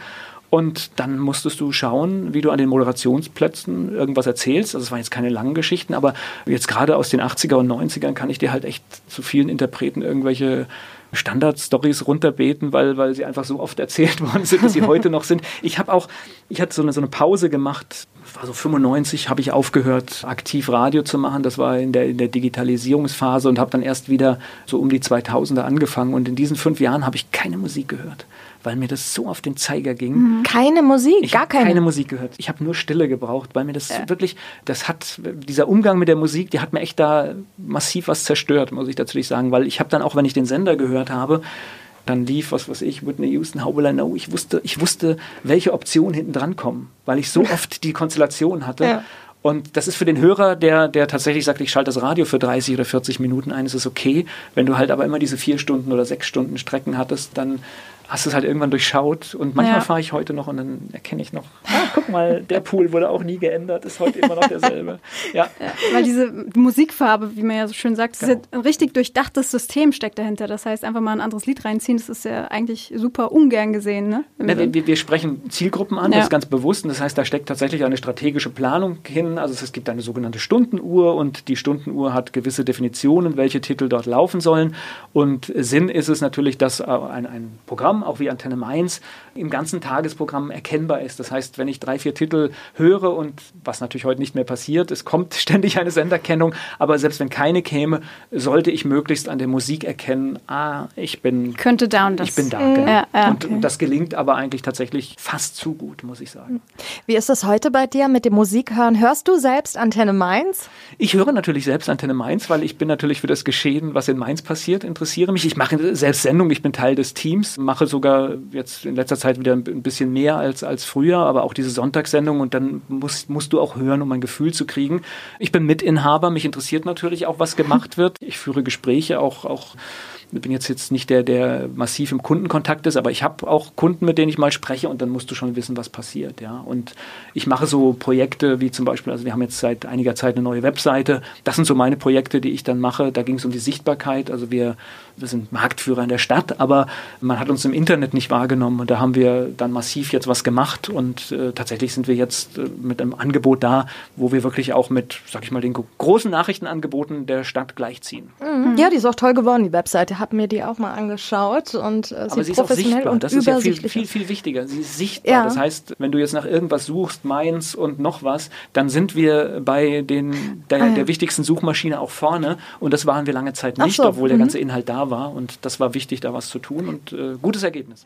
Und dann musstest du schauen, wie du an den Moderationsplätzen irgendwas erzählst. Also es waren jetzt keine langen Geschichten, aber jetzt gerade aus den 80er und 90ern kann ich dir halt echt zu vielen Interpreten irgendwelche Standard-Stories runterbeten, weil, weil sie einfach so oft erzählt worden sind, dass sie heute noch sind. Ich habe auch, ich hatte so eine, so eine Pause gemacht, war so 95, habe ich aufgehört, aktiv Radio zu machen. Das war in der, in der Digitalisierungsphase und habe dann erst wieder so um die 2000er angefangen. Und in diesen fünf Jahren habe ich keine Musik gehört weil mir das so auf den Zeiger ging. Mhm. Keine Musik, ich gar keine. keine Musik gehört. Ich habe nur Stille gebraucht, weil mir das ja. wirklich, das hat, dieser Umgang mit der Musik, die hat mir echt da massiv was zerstört, muss ich dazu sagen, weil ich habe dann auch, wenn ich den Sender gehört habe, dann lief, was weiß ich, Whitney Houston, How Will I Know? Ich wusste, ich wusste, welche Optionen hinten dran kommen, weil ich so oft die Konstellation hatte. Ja. Und das ist für den Hörer, der, der tatsächlich sagt, ich schalte das Radio für 30 oder 40 Minuten ein, ist es okay. Wenn du halt aber immer diese vier Stunden oder sechs Stunden Strecken hattest, dann hast du es halt irgendwann durchschaut. Und manchmal ja. fahre ich heute noch und dann erkenne ich noch, ah, guck mal, der Pool wurde auch nie geändert, ist heute immer noch derselbe. Ja. ja weil diese Musikfarbe, wie man ja so schön sagt, genau. ja ein richtig durchdachtes System steckt dahinter. Das heißt, einfach mal ein anderes Lied reinziehen, das ist ja eigentlich super ungern gesehen. Ne? ne wir, wir, sprechen Zielgruppen an, das ist ganz bewusst. Und das heißt, da steckt tatsächlich eine strategische Planung hin. Also es gibt eine sogenannte Stundenuhr und die Stundenuhr hat gewisse Definitionen, welche Titel dort laufen sollen. Und Sinn ist es natürlich, dass ein, ein Programm Programm, auch wie Antenne Mainz, im ganzen Tagesprogramm erkennbar ist. Das heißt, wenn ich drei, vier Titel höre und was natürlich heute nicht mehr passiert, es kommt ständig eine Senderkennung, aber selbst wenn keine käme, sollte ich möglichst an der Musik erkennen, ah, ich bin könnte da und das. Ich bin da. Mhm. Ja, ja, und, okay. das gelingt aber eigentlich tatsächlich fast zu gut, muss ich sagen. Wie ist das heute bei dir mit dem Musikhören? Hörst du selbst Antenne Mainz? Ich höre natürlich selbst Antenne Mainz, weil ich bin natürlich für das Geschehen, was in Mainz passiert, interessiere mich. Ich mache selbst Sendungen, ich bin Teil des Teams, mache sogar jetzt in letzter Zeit wieder ein bisschen mehr als, als früher, aber auch diese Sonntagssendung und dann musst, musst du auch hören, um ein Gefühl zu kriegen. Ich bin Mitinhaber, mich interessiert natürlich auch, was gemacht wird. Ich führe Gespräche auch, auch ich bin jetzt, jetzt nicht der, der massiv im Kundenkontakt ist, aber ich habe auch Kunden, mit denen ich mal spreche und dann musst du schon wissen, was passiert. Ja? Und ich mache so Projekte wie zum Beispiel, also wir haben jetzt seit einiger Zeit eine neue Webseite. Das sind so meine Projekte, die ich dann mache. Da ging es um die Sichtbarkeit. Also wir, wir sind Marktführer in der Stadt, aber man hat uns im Internet nicht wahrgenommen und da haben wir dann massiv jetzt was gemacht und äh, tatsächlich sind wir jetzt äh, mit einem Angebot da, wo wir wirklich auch mit, sag ich mal, den großen Nachrichtenangeboten der Stadt gleichziehen. Mhm. Ja, die ist auch toll geworden, die Webseite habe mir die auch mal angeschaut und äh, sie ist professionell und das ist ja viel, viel, viel wichtiger. Sie ist sichtbar. Ja. Das heißt, wenn du jetzt nach irgendwas suchst, Mainz und noch was, dann sind wir bei den, der, ah, ja. der wichtigsten Suchmaschine auch vorne und das waren wir lange Zeit nicht, so. obwohl mhm. der ganze Inhalt da war und das war wichtig, da was zu tun und äh, gutes Ergebnis.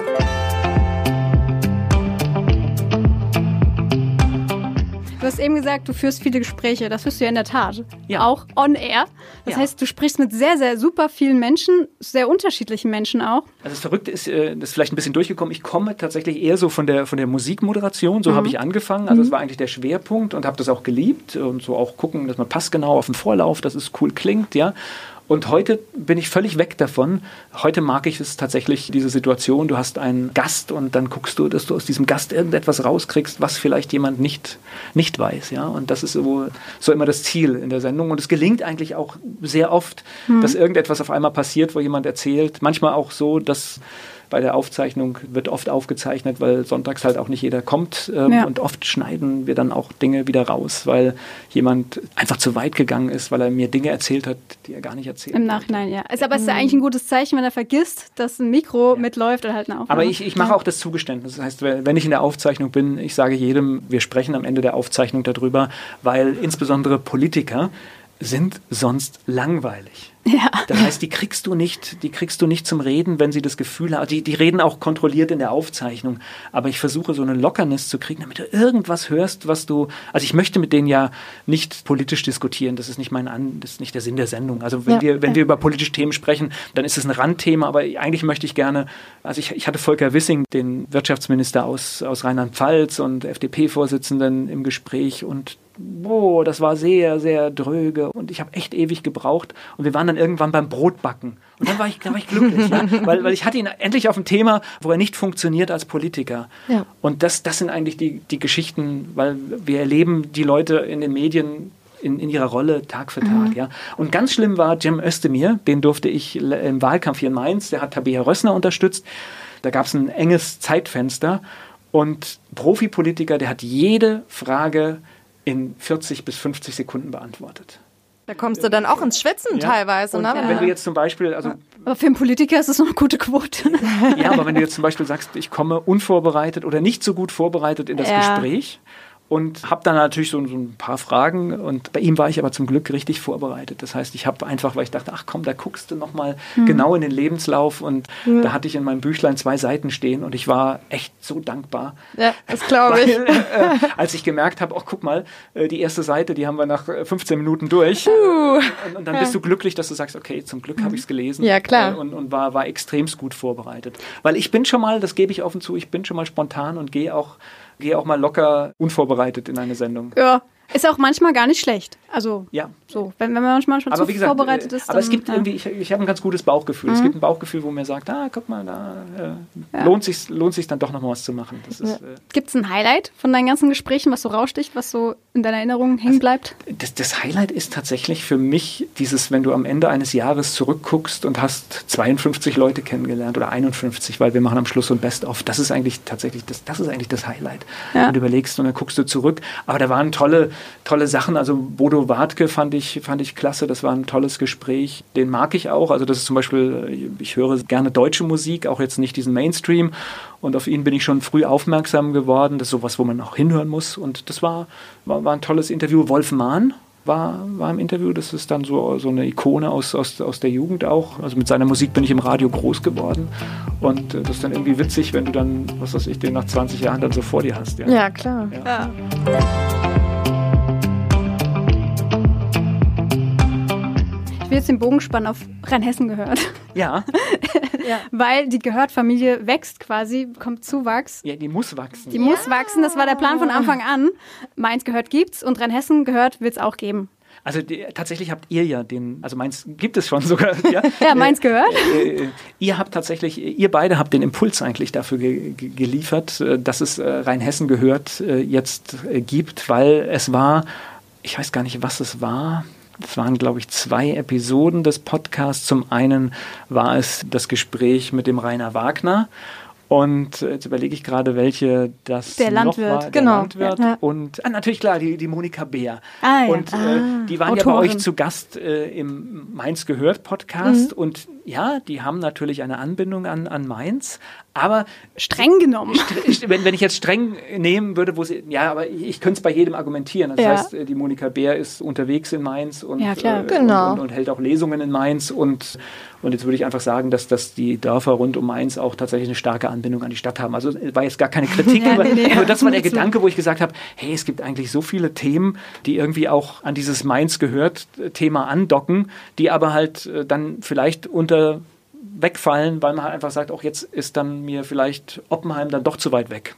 Hast eben gesagt, du führst viele Gespräche. Das führst du ja in der Tat. Ja. Auch on air. Das ja. heißt, du sprichst mit sehr, sehr super vielen Menschen, sehr unterschiedlichen Menschen auch. Also das Verrückte ist, äh, das ist vielleicht ein bisschen durchgekommen. Ich komme tatsächlich eher so von der, von der Musikmoderation. So mhm. habe ich angefangen. Also das mhm. war eigentlich der Schwerpunkt und habe das auch geliebt. Und so auch gucken, dass man passgenau auf den Vorlauf, dass es cool klingt, ja. Und heute bin ich völlig weg davon. Heute mag ich es tatsächlich, diese Situation, du hast einen Gast und dann guckst du, dass du aus diesem Gast irgendetwas rauskriegst, was vielleicht jemand nicht, nicht weiß. Ja? Und das ist so, so immer das Ziel in der Sendung. Und es gelingt eigentlich auch sehr oft, mhm. dass irgendetwas auf einmal passiert, wo jemand erzählt. Manchmal auch so, dass bei der Aufzeichnung wird oft aufgezeichnet, weil sonntags halt auch nicht jeder kommt. Ähm, ja. Und oft schneiden wir dann auch Dinge wieder raus, weil jemand einfach zu weit gegangen ist, weil er mir Dinge erzählt hat, die er gar nicht erzählt Im Nachhinein, ja. Ist aber ist ja eigentlich ein gutes Zeichen, wenn er vergisst, dass ein Mikro ja. mitläuft oder halt eine Aufnahme. Aber ich, ich mache auch das Zugeständnis. Das heißt, wenn ich in der Aufzeichnung bin, ich sage jedem, wir sprechen am Ende der Aufzeichnung darüber, weil insbesondere Politiker sind sonst langweilig. Ja. Das heißt, die kriegst du nicht, die kriegst du nicht zum Reden, wenn sie das Gefühl haben. Die, die reden auch kontrolliert in der Aufzeichnung. Aber ich versuche so eine Lockerness zu kriegen, damit du irgendwas hörst, was du. Also ich möchte mit denen ja nicht politisch diskutieren. Das ist nicht mein An, das ist nicht der Sinn der Sendung. Also wenn ja. wir, wenn wir über politische Themen sprechen, dann ist es ein Randthema. Aber eigentlich möchte ich gerne. Also ich, ich hatte Volker Wissing, den Wirtschaftsminister aus, aus Rheinland-Pfalz und FDP-Vorsitzenden im Gespräch und boah, das war sehr, sehr dröge und ich habe echt ewig gebraucht. Und wir waren dann irgendwann beim Brotbacken. Und dann war ich, dann war ich glücklich, ja? weil, weil ich hatte ihn endlich auf ein Thema, wo er nicht funktioniert als Politiker. Ja. Und das, das sind eigentlich die, die Geschichten, weil wir erleben die Leute in den Medien in, in ihrer Rolle Tag für Tag. Ja. Und ganz schlimm war Jim Özdemir, den durfte ich im Wahlkampf hier in Mainz, der hat Tabea Rössner unterstützt. Da gab es ein enges Zeitfenster und Profipolitiker, der hat jede Frage in 40 bis 50 Sekunden beantwortet. Da kommst du dann auch ins Schwitzen Ja. teilweise, Und ne? wenn du jetzt zum Beispiel, also Aber für einen Politiker ist das noch eine gute Quote. ja, aber wenn du jetzt zum Beispiel sagst, ich komme unvorbereitet oder nicht so gut vorbereitet in das Ja. Gespräch und habe dann natürlich so, so ein paar Fragen und bei ihm war ich aber zum Glück richtig vorbereitet. Das heißt, ich habe einfach, weil ich dachte, ach komm, da guckst du noch mal Hm. genau in den Lebenslauf und da hatte ich in meinem Büchlein zwei Seiten stehen und ich war echt so dankbar. ja, das glaube ich. Weil, äh, als ich gemerkt habe, ach guck mal, äh, die erste Seite, die haben wir nach äh, 15 Minuten durch. Und, und dann bist du glücklich, dass du sagst, okay, zum Glück habe ich es gelesen. Ja, klar. Äh, Und, und war, war extremst gut vorbereitet. Weil ich bin schon mal, das gebe ich offen zu, ich bin schon mal spontan und gehe auch, gehe auch mal locker unvorbereitet in eine Sendung. ja. Ist auch manchmal gar nicht schlecht. Also, Ja. so, wenn, wenn man manchmal schon Aber zu gesagt, vorbereitet äh, ist. aber es gibt ja. irgendwie, ich, ich habe ein ganz gutes Bauchgefühl. Es gibt ein Bauchgefühl, wo mir sagt, ah, guck mal, da äh, lohnt sich lohnt sich dann doch noch mal was zu machen. Das ist, äh, Gibt es ein Highlight von deinen ganzen Gesprächen, was so raussticht, was so in deiner Erinnerung hängen bleibt? Das, das Highlight ist tatsächlich für mich dieses, wenn du am Ende eines Jahres zurückguckst und hast 52 Leute kennengelernt oder 51, weil wir machen am Schluss so ein Best-of. Das ist eigentlich tatsächlich das, das ist eigentlich das Highlight. Ja. Und du überlegst und dann guckst du zurück. Aber da waren tolle, tolle Sachen. Also Bodo Wartke fand ich, fand ich klasse. Das war ein tolles Gespräch. Den mag ich auch. Also das ist zum Beispiel, ich höre gerne deutsche Musik, auch jetzt nicht diesen Mainstream. Und auf ihn bin ich schon früh aufmerksam geworden. Das ist sowas, wo man auch hinhören muss. Und das war, war, war ein tolles Interview. Wolf Mahn war, war im Interview. Das ist dann so, so eine Ikone aus, aus, aus der Jugend auch. Also mit seiner Musik bin ich im Radio groß geworden. Und äh, das ist dann irgendwie witzig, wenn du dann, was weiß ich, den nach 20 Jahren dann so vor dir hast. Ja. Ja, klar. Ja. Ich will jetzt den Bogen spannen auf Rheinhessen gehört. ja. Weil die Gehört-Familie wächst quasi, bekommt Zuwachs. Ja, die muss wachsen. Die muss wachsen, das war der Plan von Anfang an. Mainz gehört gibt's und Rheinhessen gehört wird's auch geben. Also die, tatsächlich habt ihr ja den, also meins gibt es schon sogar. Ja, Ja, meins gehört. Äh, ihr habt tatsächlich, ihr beide habt den Impuls eigentlich dafür ge ge geliefert, äh, dass es äh, Rheinhessen gehört äh, jetzt äh, gibt, weil es war, ich weiß gar nicht, was es war. Es waren, glaube ich, zwei Episoden des Podcasts. Zum einen war es das Gespräch mit dem Rainer Wagner. Und äh, jetzt überlege ich gerade, welche das Der noch Landwirt, war. Der genau. Landwirt. Ja. Und ah, natürlich klar, die, die Monika Beer. Ah, ja. Und äh, die waren ja bei Autorin. euch zu Gast äh, im Mainz gehört Podcast. Und ja, die haben natürlich eine Anbindung an, an Mainz. Aber Streng genommen. St- wenn, wenn ich jetzt streng nehmen würde, wo sie, ja, aber ich, ich könnte es bei jedem argumentieren. Das Ja. heißt, äh, die Monika Bär ist unterwegs in Mainz und, Ja, klar. äh, Genau. und, und, und hält auch Lesungen in Mainz. Und, und jetzt würde ich einfach sagen, dass, dass die Dörfer rund um Mainz auch tatsächlich eine starke Anbindung an die Stadt haben. Also äh, war jetzt gar keine Kritik, Ja, aber, nee, nee. aber das war der. Gedanke, wo ich gesagt habe, hey, es gibt eigentlich so viele Themen, die irgendwie auch an dieses Mainz gehört Thema andocken, die aber halt äh, dann vielleicht unter wegfallen, weil man halt einfach sagt, auch jetzt ist dann mir vielleicht Oppenheim dann doch zu weit weg.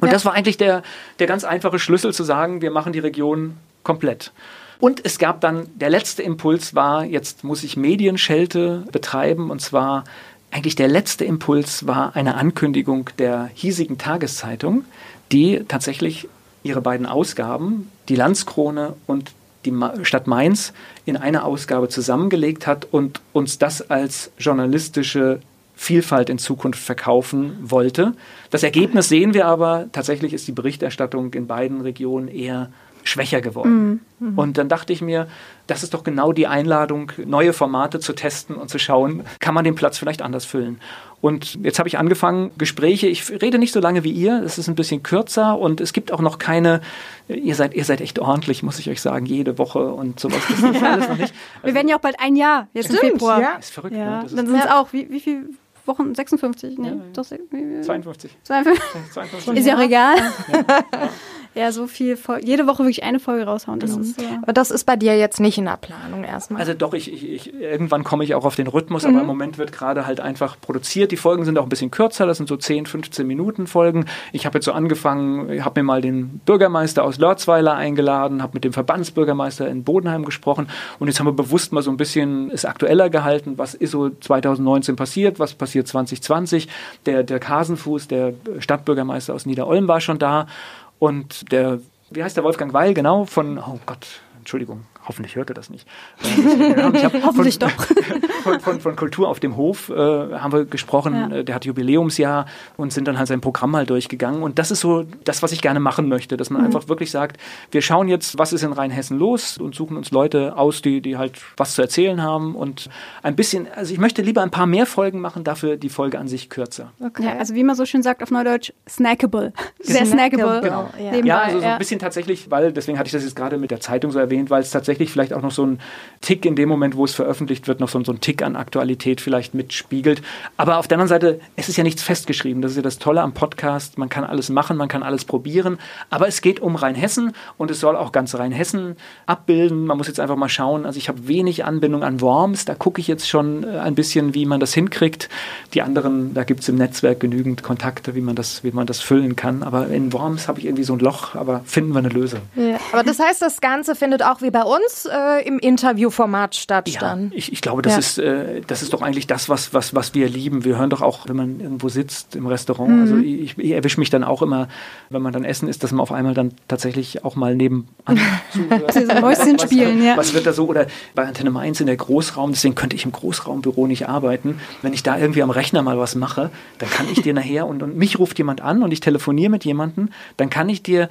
Und das war eigentlich der, der ganz einfache Schlüssel zu sagen, wir machen die Region komplett. Und es gab dann, der letzte Impuls war, jetzt muss ich Medienschelte betreiben und zwar eigentlich der letzte Impuls war eine Ankündigung der hiesigen Tageszeitung, die tatsächlich ihre beiden Ausgaben, die Landskrone und die Stadt Mainz, in eine Ausgabe zusammengelegt hat und uns das als journalistische Vielfalt in Zukunft verkaufen wollte. Das Ergebnis sehen wir aber, tatsächlich ist die Berichterstattung in beiden Regionen eher schwächer geworden. Und dann dachte ich mir, das ist doch genau die Einladung, neue Formate zu testen und zu schauen, kann man den Platz vielleicht anders füllen. Und jetzt habe ich angefangen, Gespräche, ich rede nicht so lange wie ihr, es ist ein bisschen kürzer und es gibt auch noch keine, ihr seid, ihr seid echt ordentlich, muss ich euch sagen, jede Woche und sowas. Das ist alles noch nicht. Wir werden ja auch bald ein Jahr, jetzt im Stimmt, Februar. ja. ist verrückt, Ja, ne? Das ist dann sind es auch, wie, wie viel? Wochen, 56, nee, Ja, ja. doch, 52. 52. 52. Ist ja auch egal. Ja, so viel, Fol jede Woche wirklich eine Folge raushauen. Das ist, äh, Aber das ist bei dir jetzt nicht in der Planung erstmal. Also doch, ich, ich, ich, irgendwann komme ich auch auf den Rhythmus, aber im Moment wird gerade halt einfach produziert. Die Folgen sind auch ein bisschen kürzer, das sind so 10, 15 Minuten Folgen. Ich habe jetzt so angefangen, habe mir mal den Bürgermeister aus Lörzweiler eingeladen, habe mit dem Verbandsbürgermeister in Bodenheim gesprochen und jetzt haben wir bewusst mal so ein bisschen es aktueller gehalten, was ist so 2019 passiert, was passiert 2020. Der, der Kasenfuß, der Stadtbürgermeister aus Niederolm war schon da und der, wie heißt der Wolfgang Weil, genau, von, oh Gott, Entschuldigung, hoffentlich hört er das nicht. Äh, ich hab Hoffentlich von, doch. Von, von, von Kultur auf dem Hof äh, haben wir gesprochen. Ja. Äh, Der hat Jubiläumsjahr und sind dann halt sein Programm mal durchgegangen. Und das ist so das, was ich gerne machen möchte, dass man Mhm. einfach wirklich sagt, wir schauen jetzt, was ist in Rheinhessen los und suchen uns Leute aus, die, die halt was zu erzählen haben. Und ein bisschen, also ich möchte lieber ein paar mehr Folgen machen, dafür die Folge an sich kürzer. okay. ja, also wie man so schön sagt auf Neudeutsch, snackable. Sehr snackable. Genau, ja. Ja, also so ein bisschen tatsächlich, weil, deswegen hatte ich das jetzt gerade mit der Zeitung so erwähnt, weil es tatsächlich vielleicht auch noch so ein Tick in dem Moment, wo es veröffentlicht wird, noch so, so ein Tick an Aktualität vielleicht mitspiegelt. Aber auf der anderen Seite, es ist ja nichts festgeschrieben. Das ist ja das Tolle am Podcast. Man kann alles machen, man kann alles probieren. Aber es geht um Rheinhessen und es soll auch ganz Rheinhessen abbilden. Man muss jetzt einfach mal schauen. Also ich habe wenig Anbindung an Worms. Da gucke ich jetzt schon äh, ein bisschen, wie man das hinkriegt. Die anderen, da gibt es im Netzwerk genügend Kontakte, wie man das, wie man das füllen kann. Aber in Worms habe ich irgendwie so ein Loch, aber finden wir eine Lösung. Ja. Aber das heißt, das Ganze findet auch wie bei uns äh, im Interviewformat statt Ja, ich, ich glaube, das, Ja. ist, äh, das ist doch eigentlich das, was, was, was wir lieben. Wir hören doch auch, wenn man irgendwo sitzt im Restaurant. Mhm. Also ich, ich erwische mich dann auch immer, wenn man dann essen ist, dass man auf einmal dann tatsächlich auch mal nebenan zuhört. So Mäuschen Was- spielen, ja. Was wird da so? Oder bei Antenne Mainz in der Großraum, deswegen könnte ich im Großraumbüro nicht arbeiten. Wenn ich da irgendwie am Rechner mal was mache, dann kann ich dir nachher und, und mich ruft jemand an und ich telefoniere mit jemandem, dann kann ich dir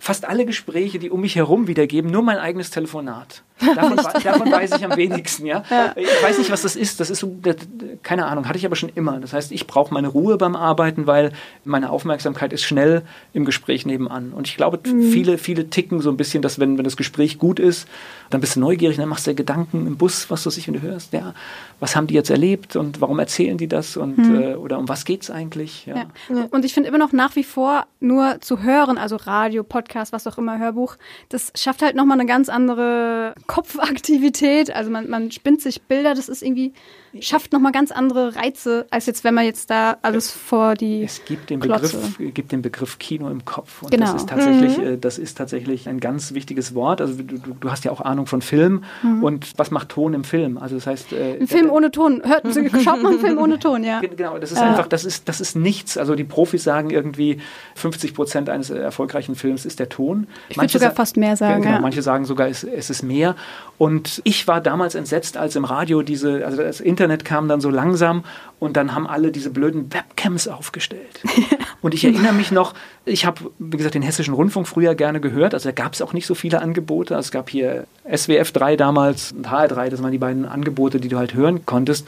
fast alle Gespräche, die um mich herum wiedergeben, nur mein eigenes Telefonat. Davon, davon weiß ich am wenigsten, ja? Ich weiß nicht, was das ist. Das ist so, das, keine Ahnung, hatte ich aber schon immer. Das heißt, ich brauche meine Ruhe beim Arbeiten, weil meine Aufmerksamkeit ist schnell im Gespräch nebenan. Und ich glaube, viele, viele ticken so ein bisschen, dass wenn, wenn das Gespräch gut ist, dann bist du neugierig, dann machst du dir Gedanken im Bus, was du sich, wenn du hörst, ja, was haben die jetzt erlebt und warum erzählen die das und äh, oder um was geht's eigentlich? Ja. Ja. Und ich finde immer noch nach wie vor nur zu hören, also Radio, Podcast, was auch immer, Hörbuch, das schafft halt nochmal eine ganz andere Kopfaktivität. Also man, man spinnt sich Bilder, das ist irgendwie, schafft nochmal ganz andere Reize, als jetzt, wenn man jetzt da alles vor die. Es gibt den Klotze. Begriff, gibt den Begriff Kino im Kopf und Genau. das ist tatsächlich, äh, das ist tatsächlich ein ganz wichtiges Wort. Also du, du, hast ja auch Ahnung von Film und was macht Ton im Film? Also das heißt, äh, Ein Film ohne Ton. Hört, schaut mal einen Film ohne Ton, ja. Gen- Genau, das ist einfach, das ist, das ist nichts. Also die Profis sagen irgendwie, 50 Prozent eines äh, erfolgreichen Films ist der Ton. Ich würde sogar fast mehr sagen, Genau, ja. Manche sagen sogar, es, es ist mehr. Und ich war damals entsetzt, als im Radio diese, also das Internet kam dann so langsam und dann haben alle diese blöden Webcams aufgestellt. und ich erinnere mich noch, ich habe, wie gesagt, den Hessischen Rundfunk früher gerne gehört. Also da gab es auch nicht so viele Angebote. Also es gab hier SWF 3 damals und HR3, das waren die beiden Angebote, die du halt hören konntest.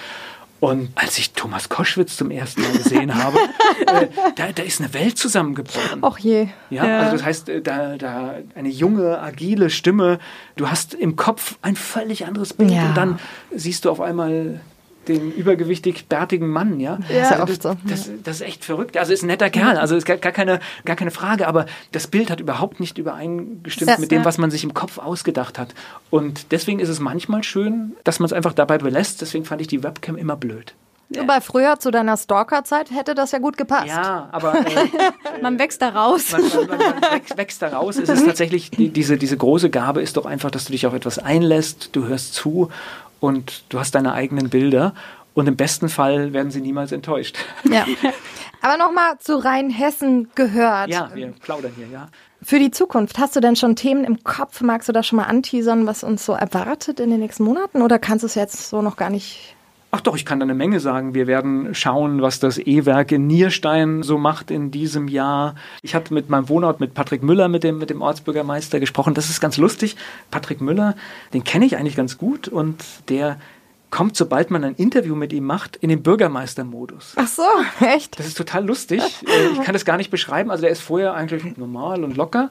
Und als ich Thomas Koschwitz zum ersten Mal gesehen habe, äh, da, da ist eine Welt zusammengebrochen. Och je. Ja, Ja. also das heißt, äh, da, da eine junge, agile Stimme, du hast im Kopf ein völlig anderes Bild Ja. und dann siehst du auf einmal den übergewichtig bärtigen Mann, ja. Ja. Ist ja Also oft so. Das, das ist echt verrückt. Also ist ein netter Kerl, also ist gar, gar, keine, gar keine Frage, aber das Bild hat überhaupt nicht übereingestimmt Ja. mit dem, Ja. was man sich im Kopf ausgedacht hat. Und deswegen ist es manchmal schön, dass man es einfach dabei belässt. Deswegen fand ich die Webcam immer blöd. Wobei früher zu deiner Stalker-Zeit hätte das ja gut gepasst. Ja, aber äh, Man wächst da raus. man, man, man, man wächst, wächst da raus. Es ist tatsächlich, die, diese, diese große Gabe ist doch einfach, dass du dich auf etwas einlässt, du hörst zu und du hast deine eigenen Bilder. Und im besten Fall werden sie niemals enttäuscht. Ja. Aber nochmal zu Rheinhessen gehört. Ja, wir plaudern hier, ja. Für die Zukunft, hast du denn schon Themen im Kopf? Magst du da schon mal anteasern, was uns so erwartet in den nächsten Monaten? Oder kannst du es jetzt so noch gar nicht? Ach doch, ich kann da eine Menge sagen. Wir werden schauen, was das E-Werk in Nierstein so macht in diesem Jahr. Ich hatte mit meinem Wohnort, mit Patrick Müller, mit dem, mit dem Ortsbürgermeister gesprochen. Das ist ganz lustig. Patrick Müller, den kenne ich eigentlich ganz gut und der kommt, sobald man ein Interview mit ihm macht, in den Bürgermeistermodus. Ach so, echt? Das ist total lustig. Äh, Ich kann das gar nicht beschreiben. Also der ist vorher eigentlich normal und locker.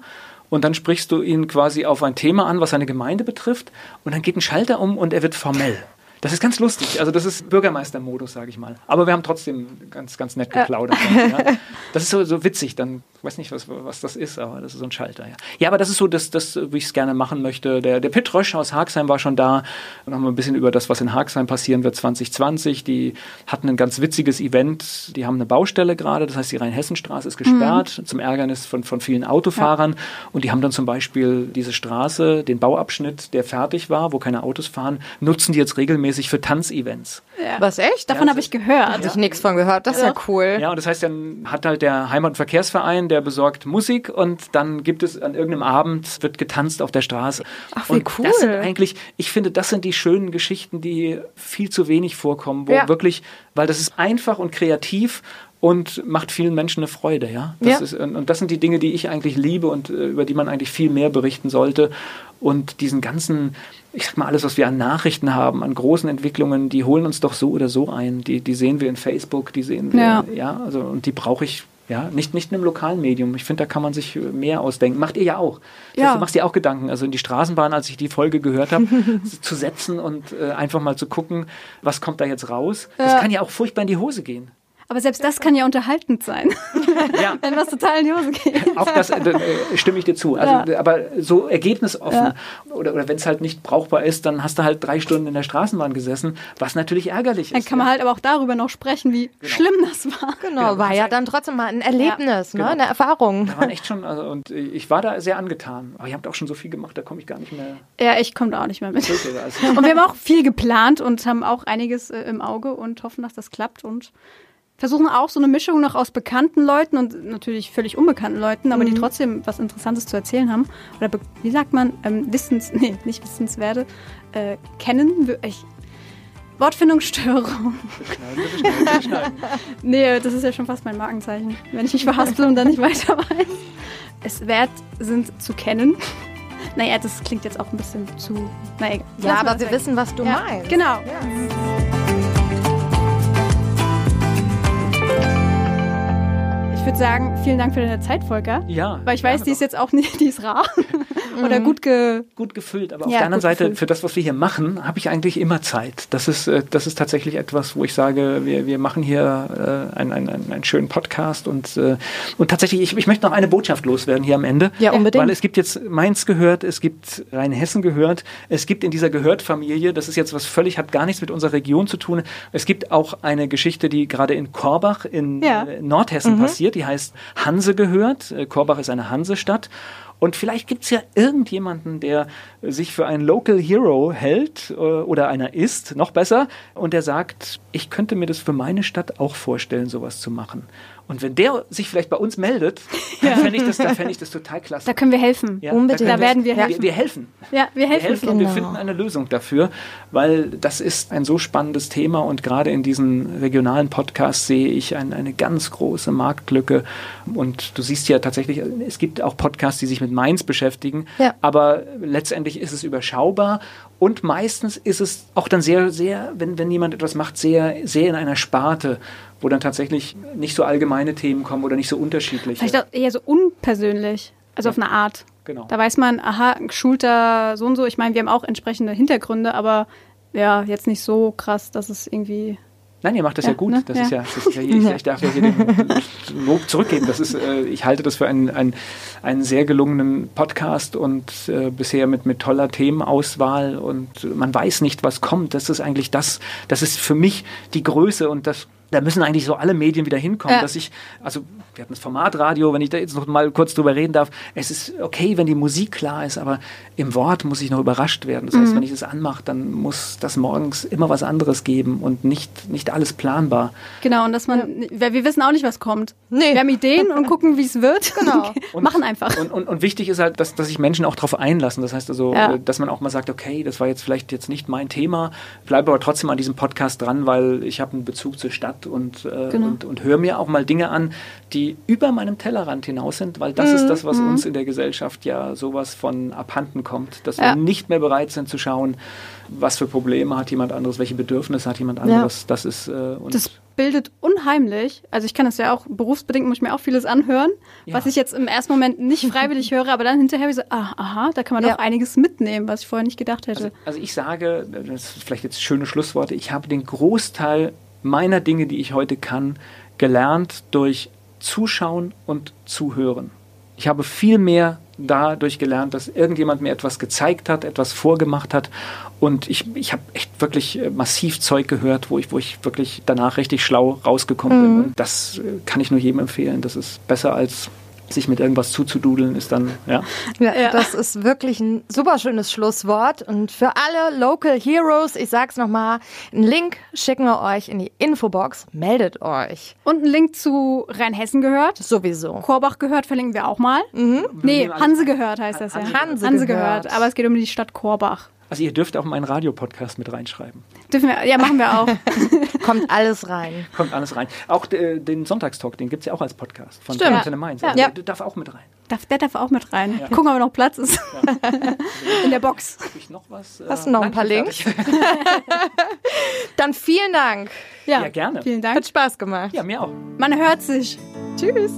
Und dann sprichst du ihn quasi auf ein Thema an, was seine Gemeinde betrifft. Und dann geht ein Schalter um und er wird formell. Das ist ganz lustig. Also das ist Bürgermeistermodus, sage ich mal. Aber wir haben trotzdem ganz, ganz nett geplaudert. Ja. Das ist so, so witzig. Dann ich weiß nicht, was, was das ist, aber das ist so ein Schalter. Ja, ja aber das ist so, dass das, wie ich es gerne machen möchte. Der, der Pitt Rösch aus Haagsheim war schon da. Dann haben wir ein bisschen über das, was in Haagsheim passieren wird 2020. Die hatten ein ganz witziges Event. Die haben eine Baustelle gerade. Das heißt, die Rheinhessenstraße ist gesperrt mhm. zum Ärgernis von, von vielen Autofahrern. Ja. Und die haben dann zum Beispiel diese Straße, den Bauabschnitt, der fertig war, wo keine Autos fahren, nutzen die jetzt regelmäßig für Tanzevents. Ja. Was echt? Davon habe ich gehört. Habe ich nichts von gehört. Das ist ja cool. Ja, und das heißt, dann hat halt der Heimat- und Verkehrsverein, der besorgt Musik und dann gibt es an irgendeinem Abend, wird getanzt auf der Straße. Ach, wie und cool. Das sind eigentlich, ich finde, das sind die schönen Geschichten, die viel zu wenig vorkommen, wo Ja. wirklich, weil das ist einfach und kreativ und macht vielen Menschen eine Freude, ja. Das Ja. Ist, und das sind die Dinge, die ich eigentlich liebe und äh, über die man eigentlich viel mehr berichten sollte. Und diesen ganzen, ich sag mal, alles, was wir an Nachrichten haben, an großen Entwicklungen, die holen uns doch so oder so ein. Die, die sehen wir in Facebook, die sehen wir, Ja. ja, also und die brauche ich. Ja, nicht, nicht in einem lokalen Medium. Ich finde, da kann man sich mehr ausdenken. Macht ihr ja auch. Das Ja. heißt, du machst dir auch Gedanken. Also in die Straßenbahn, als ich die Folge gehört habe, zu setzen und äh, einfach mal zu gucken, was kommt da jetzt raus. Das Ja. kann ja auch furchtbar in die Hose gehen. Aber selbst das kann ja unterhaltend sein, Ja, wenn was total in die Hose geht. auch das äh, äh, stimme ich dir zu. Also, Aber so ergebnisoffen oder, oder wenn es halt nicht brauchbar ist, dann hast du halt drei Stunden in der Straßenbahn gesessen, was natürlich ärgerlich Dann ist. kann man ja. halt aber auch darüber noch sprechen, wie schlimm das war. Genau, war ja dann trotzdem mal ein Erlebnis, Genau. ne? eine Erfahrung. Da waren echt schon, also, und ich war da sehr angetan. Aber ihr habt auch schon so viel gemacht, da komme ich gar nicht mehr Ja, ich komme da auch nicht mehr mit. Also, Und wir haben auch viel geplant und haben auch einiges äh, im Auge und hoffen, dass das klappt und versuchen auch so eine Mischung noch aus bekannten Leuten und natürlich völlig unbekannten Leuten, aber die trotzdem was Interessantes zu erzählen haben. Oder wie sagt man, ähm, Wissens, nee, nicht Wissenswerte, äh, kennen. Ich, Wortfindungsstörung. schneiden, bitte schneiden, bitte schneiden. Nee, das ist ja schon fast mein Markenzeichen, wenn ich mich verhaspel und dann nicht weiter weiß. Es wert sind zu kennen. Naja, das klingt jetzt auch ein bisschen zu. Na egal. Ja, aber wir weg. wissen, was du ja, meinst. Genau. Ich würde sagen, vielen Dank für deine Zeit, Volker. Ja. Weil ich weiß, die ist jetzt auch nicht, die ist rar. Oder gut ge. gut gefüllt, aber auf Ja, der anderen Seite, gefüllt. für das, was wir hier machen, habe ich eigentlich immer Zeit. Das ist, äh, das ist tatsächlich etwas, wo ich sage, wir, wir machen hier äh, einen, einen, einen, einen schönen Podcast und, äh, und tatsächlich, ich, ich möchte noch eine Botschaft loswerden hier am Ende. Ja, unbedingt. Weil es gibt jetzt Mainz gehört, es gibt Rheinhessen gehört, es gibt in dieser Gehört-Familie, das ist jetzt was völlig, hat gar nichts mit unserer Region zu tun, es gibt auch eine Geschichte, die gerade in Korbach in Ja. äh, Nordhessen passiert, die heißt Hanse gehört. Äh, Korbach ist eine Hansestadt. Und vielleicht gibt es ja irgendjemanden, der sich für einen Local Hero hält äh, oder einer ist, noch besser, und der sagt, ich könnte mir das für meine Stadt auch vorstellen, sowas zu machen. Und wenn der sich vielleicht bei uns meldet, dann fände ich, das- dann fände ich das total klasse. Da können wir helfen. Ja, unbedingt. können Da werden wir helfen. wir helfen. Ja, wir Wir helfen. helfen und wir Genau. finden eine Lösung dafür, weil das ist ein so spannendes Thema und gerade in diesen regionalen Podcasts sehe ich ein, eine ganz große Marktlücke. Und du siehst ja tatsächlich, es gibt auch Podcasts, die sich mit Mainz beschäftigen, Ja. aber letztendlich ist es überschaubar und meistens ist es auch dann sehr, sehr, wenn, wenn jemand etwas macht, sehr, sehr in einer Sparte, wo dann tatsächlich nicht so allgemeine Themen kommen oder nicht so unterschiedliche. Vielleicht auch eher so unpersönlich. Also auf eine Art. Genau. Da weiß man, aha, Schulter so und so. Ich meine, wir haben auch entsprechende Hintergründe, aber ja, jetzt nicht so krass, dass es irgendwie. Nein, ihr macht das ja, Ja, gut. ne? Das, Ja. Ist ja, das ist ja, ich, ich darf ja hier den Lob zurückgeben. Das ist, äh, ich halte das für einen, einen, einen sehr gelungenen Podcast und äh, bisher mit, mit toller Themenauswahl und man weiß nicht, was kommt. Das ist eigentlich das, das ist für mich die Größe und das da müssen eigentlich so alle Medien wieder hinkommen, Ja. dass ich, also wir hatten das Formatradio, wenn ich da jetzt noch mal kurz drüber reden darf, es ist okay, wenn die Musik klar ist, aber im Wort muss ich noch überrascht werden. Das Mhm. heißt, wenn ich es anmache, dann muss das morgens immer was anderes geben und nicht, nicht alles planbar. Genau, und dass man. Weil wir wissen auch nicht, was kommt. Nee. Wir haben Ideen und gucken, wie es wird. Genau. Und- Machen einfach. Und, und, und wichtig ist halt, dass, dass sich Menschen auch darauf einlassen. Das heißt also, Ja. äh, dass man auch mal sagt, okay, das war jetzt vielleicht jetzt nicht mein Thema, bleibe aber trotzdem an diesem Podcast dran, weil ich habe einen Bezug zur Stadt und, äh, Genau. und, und höre mir auch mal Dinge an, die über meinem Tellerrand hinaus sind, weil das Mhm, ist das, was uns in der Gesellschaft ja sowas von abhanden kommt, dass Ja. wir nicht mehr bereit sind zu schauen, was für Probleme hat jemand anderes, welche Bedürfnisse hat jemand anderes. Das ist äh, und Das bildet unheimlich. Also ich kann das ja auch, berufsbedingt muss ich mir auch vieles anhören, Ja. was ich jetzt im ersten Moment nicht freiwillig höre, aber dann hinterher wie so, ah, aha, da kann man Ja. doch einiges mitnehmen, was ich vorher nicht gedacht hätte. Also, also ich sage, das ist vielleicht jetzt schöne Schlussworte, ich habe den Großteil meiner Dinge, die ich heute kann, gelernt durch Zuschauen und Zuhören. Ich habe viel mehr dadurch gelernt, dass irgendjemand mir etwas gezeigt hat, etwas vorgemacht hat. Und ich, ich habe echt wirklich äh, massiv Zeug gehört, wo ich, wo ich wirklich danach richtig schlau rausgekommen bin. Und das äh, kann ich nur jedem empfehlen. Das ist besser als sich mit irgendwas zuzududeln, ist dann, ja. Ja, Ja. Das ist wirklich ein super schönes Schlusswort. Und für alle Local Heroes, ich sag's nochmal, einen Link schicken wir euch in die Infobox. Meldet euch. Und ein Link zu Rheinhessen gehört. Sowieso. Korbach gehört, verlinken wir auch mal. Nee, nehmen alles Hanse gehört heißt das ja. Hanse gehört. gehört. Aber es geht um die Stadt Korbach. Also ihr dürft auch meinen Radiopodcast mit reinschreiben. Dürfen wir, ja, machen wir auch. Kommt alles rein. Kommt alles rein. Auch äh, den Sonntagstalk, den gibt es ja auch als Podcast von Stimmt. Antenne Mainz. Ja. Also, Ja. Der darf auch mit rein. Darf, der darf auch mit rein. Gucken, ob noch Platz ist. In der Box. Habe ich noch was? äh, Hast du noch ein paar Links? Dann vielen Dank. Ja, Ja, gerne. Vielen Hat Dank. Spaß gemacht. Ja, mir auch. Man hört sich. Tschüss.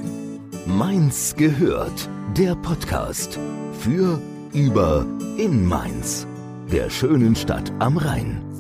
Mainz gehört. Der Podcast. Für, über, in Mainz. Der schönen Stadt am Rhein.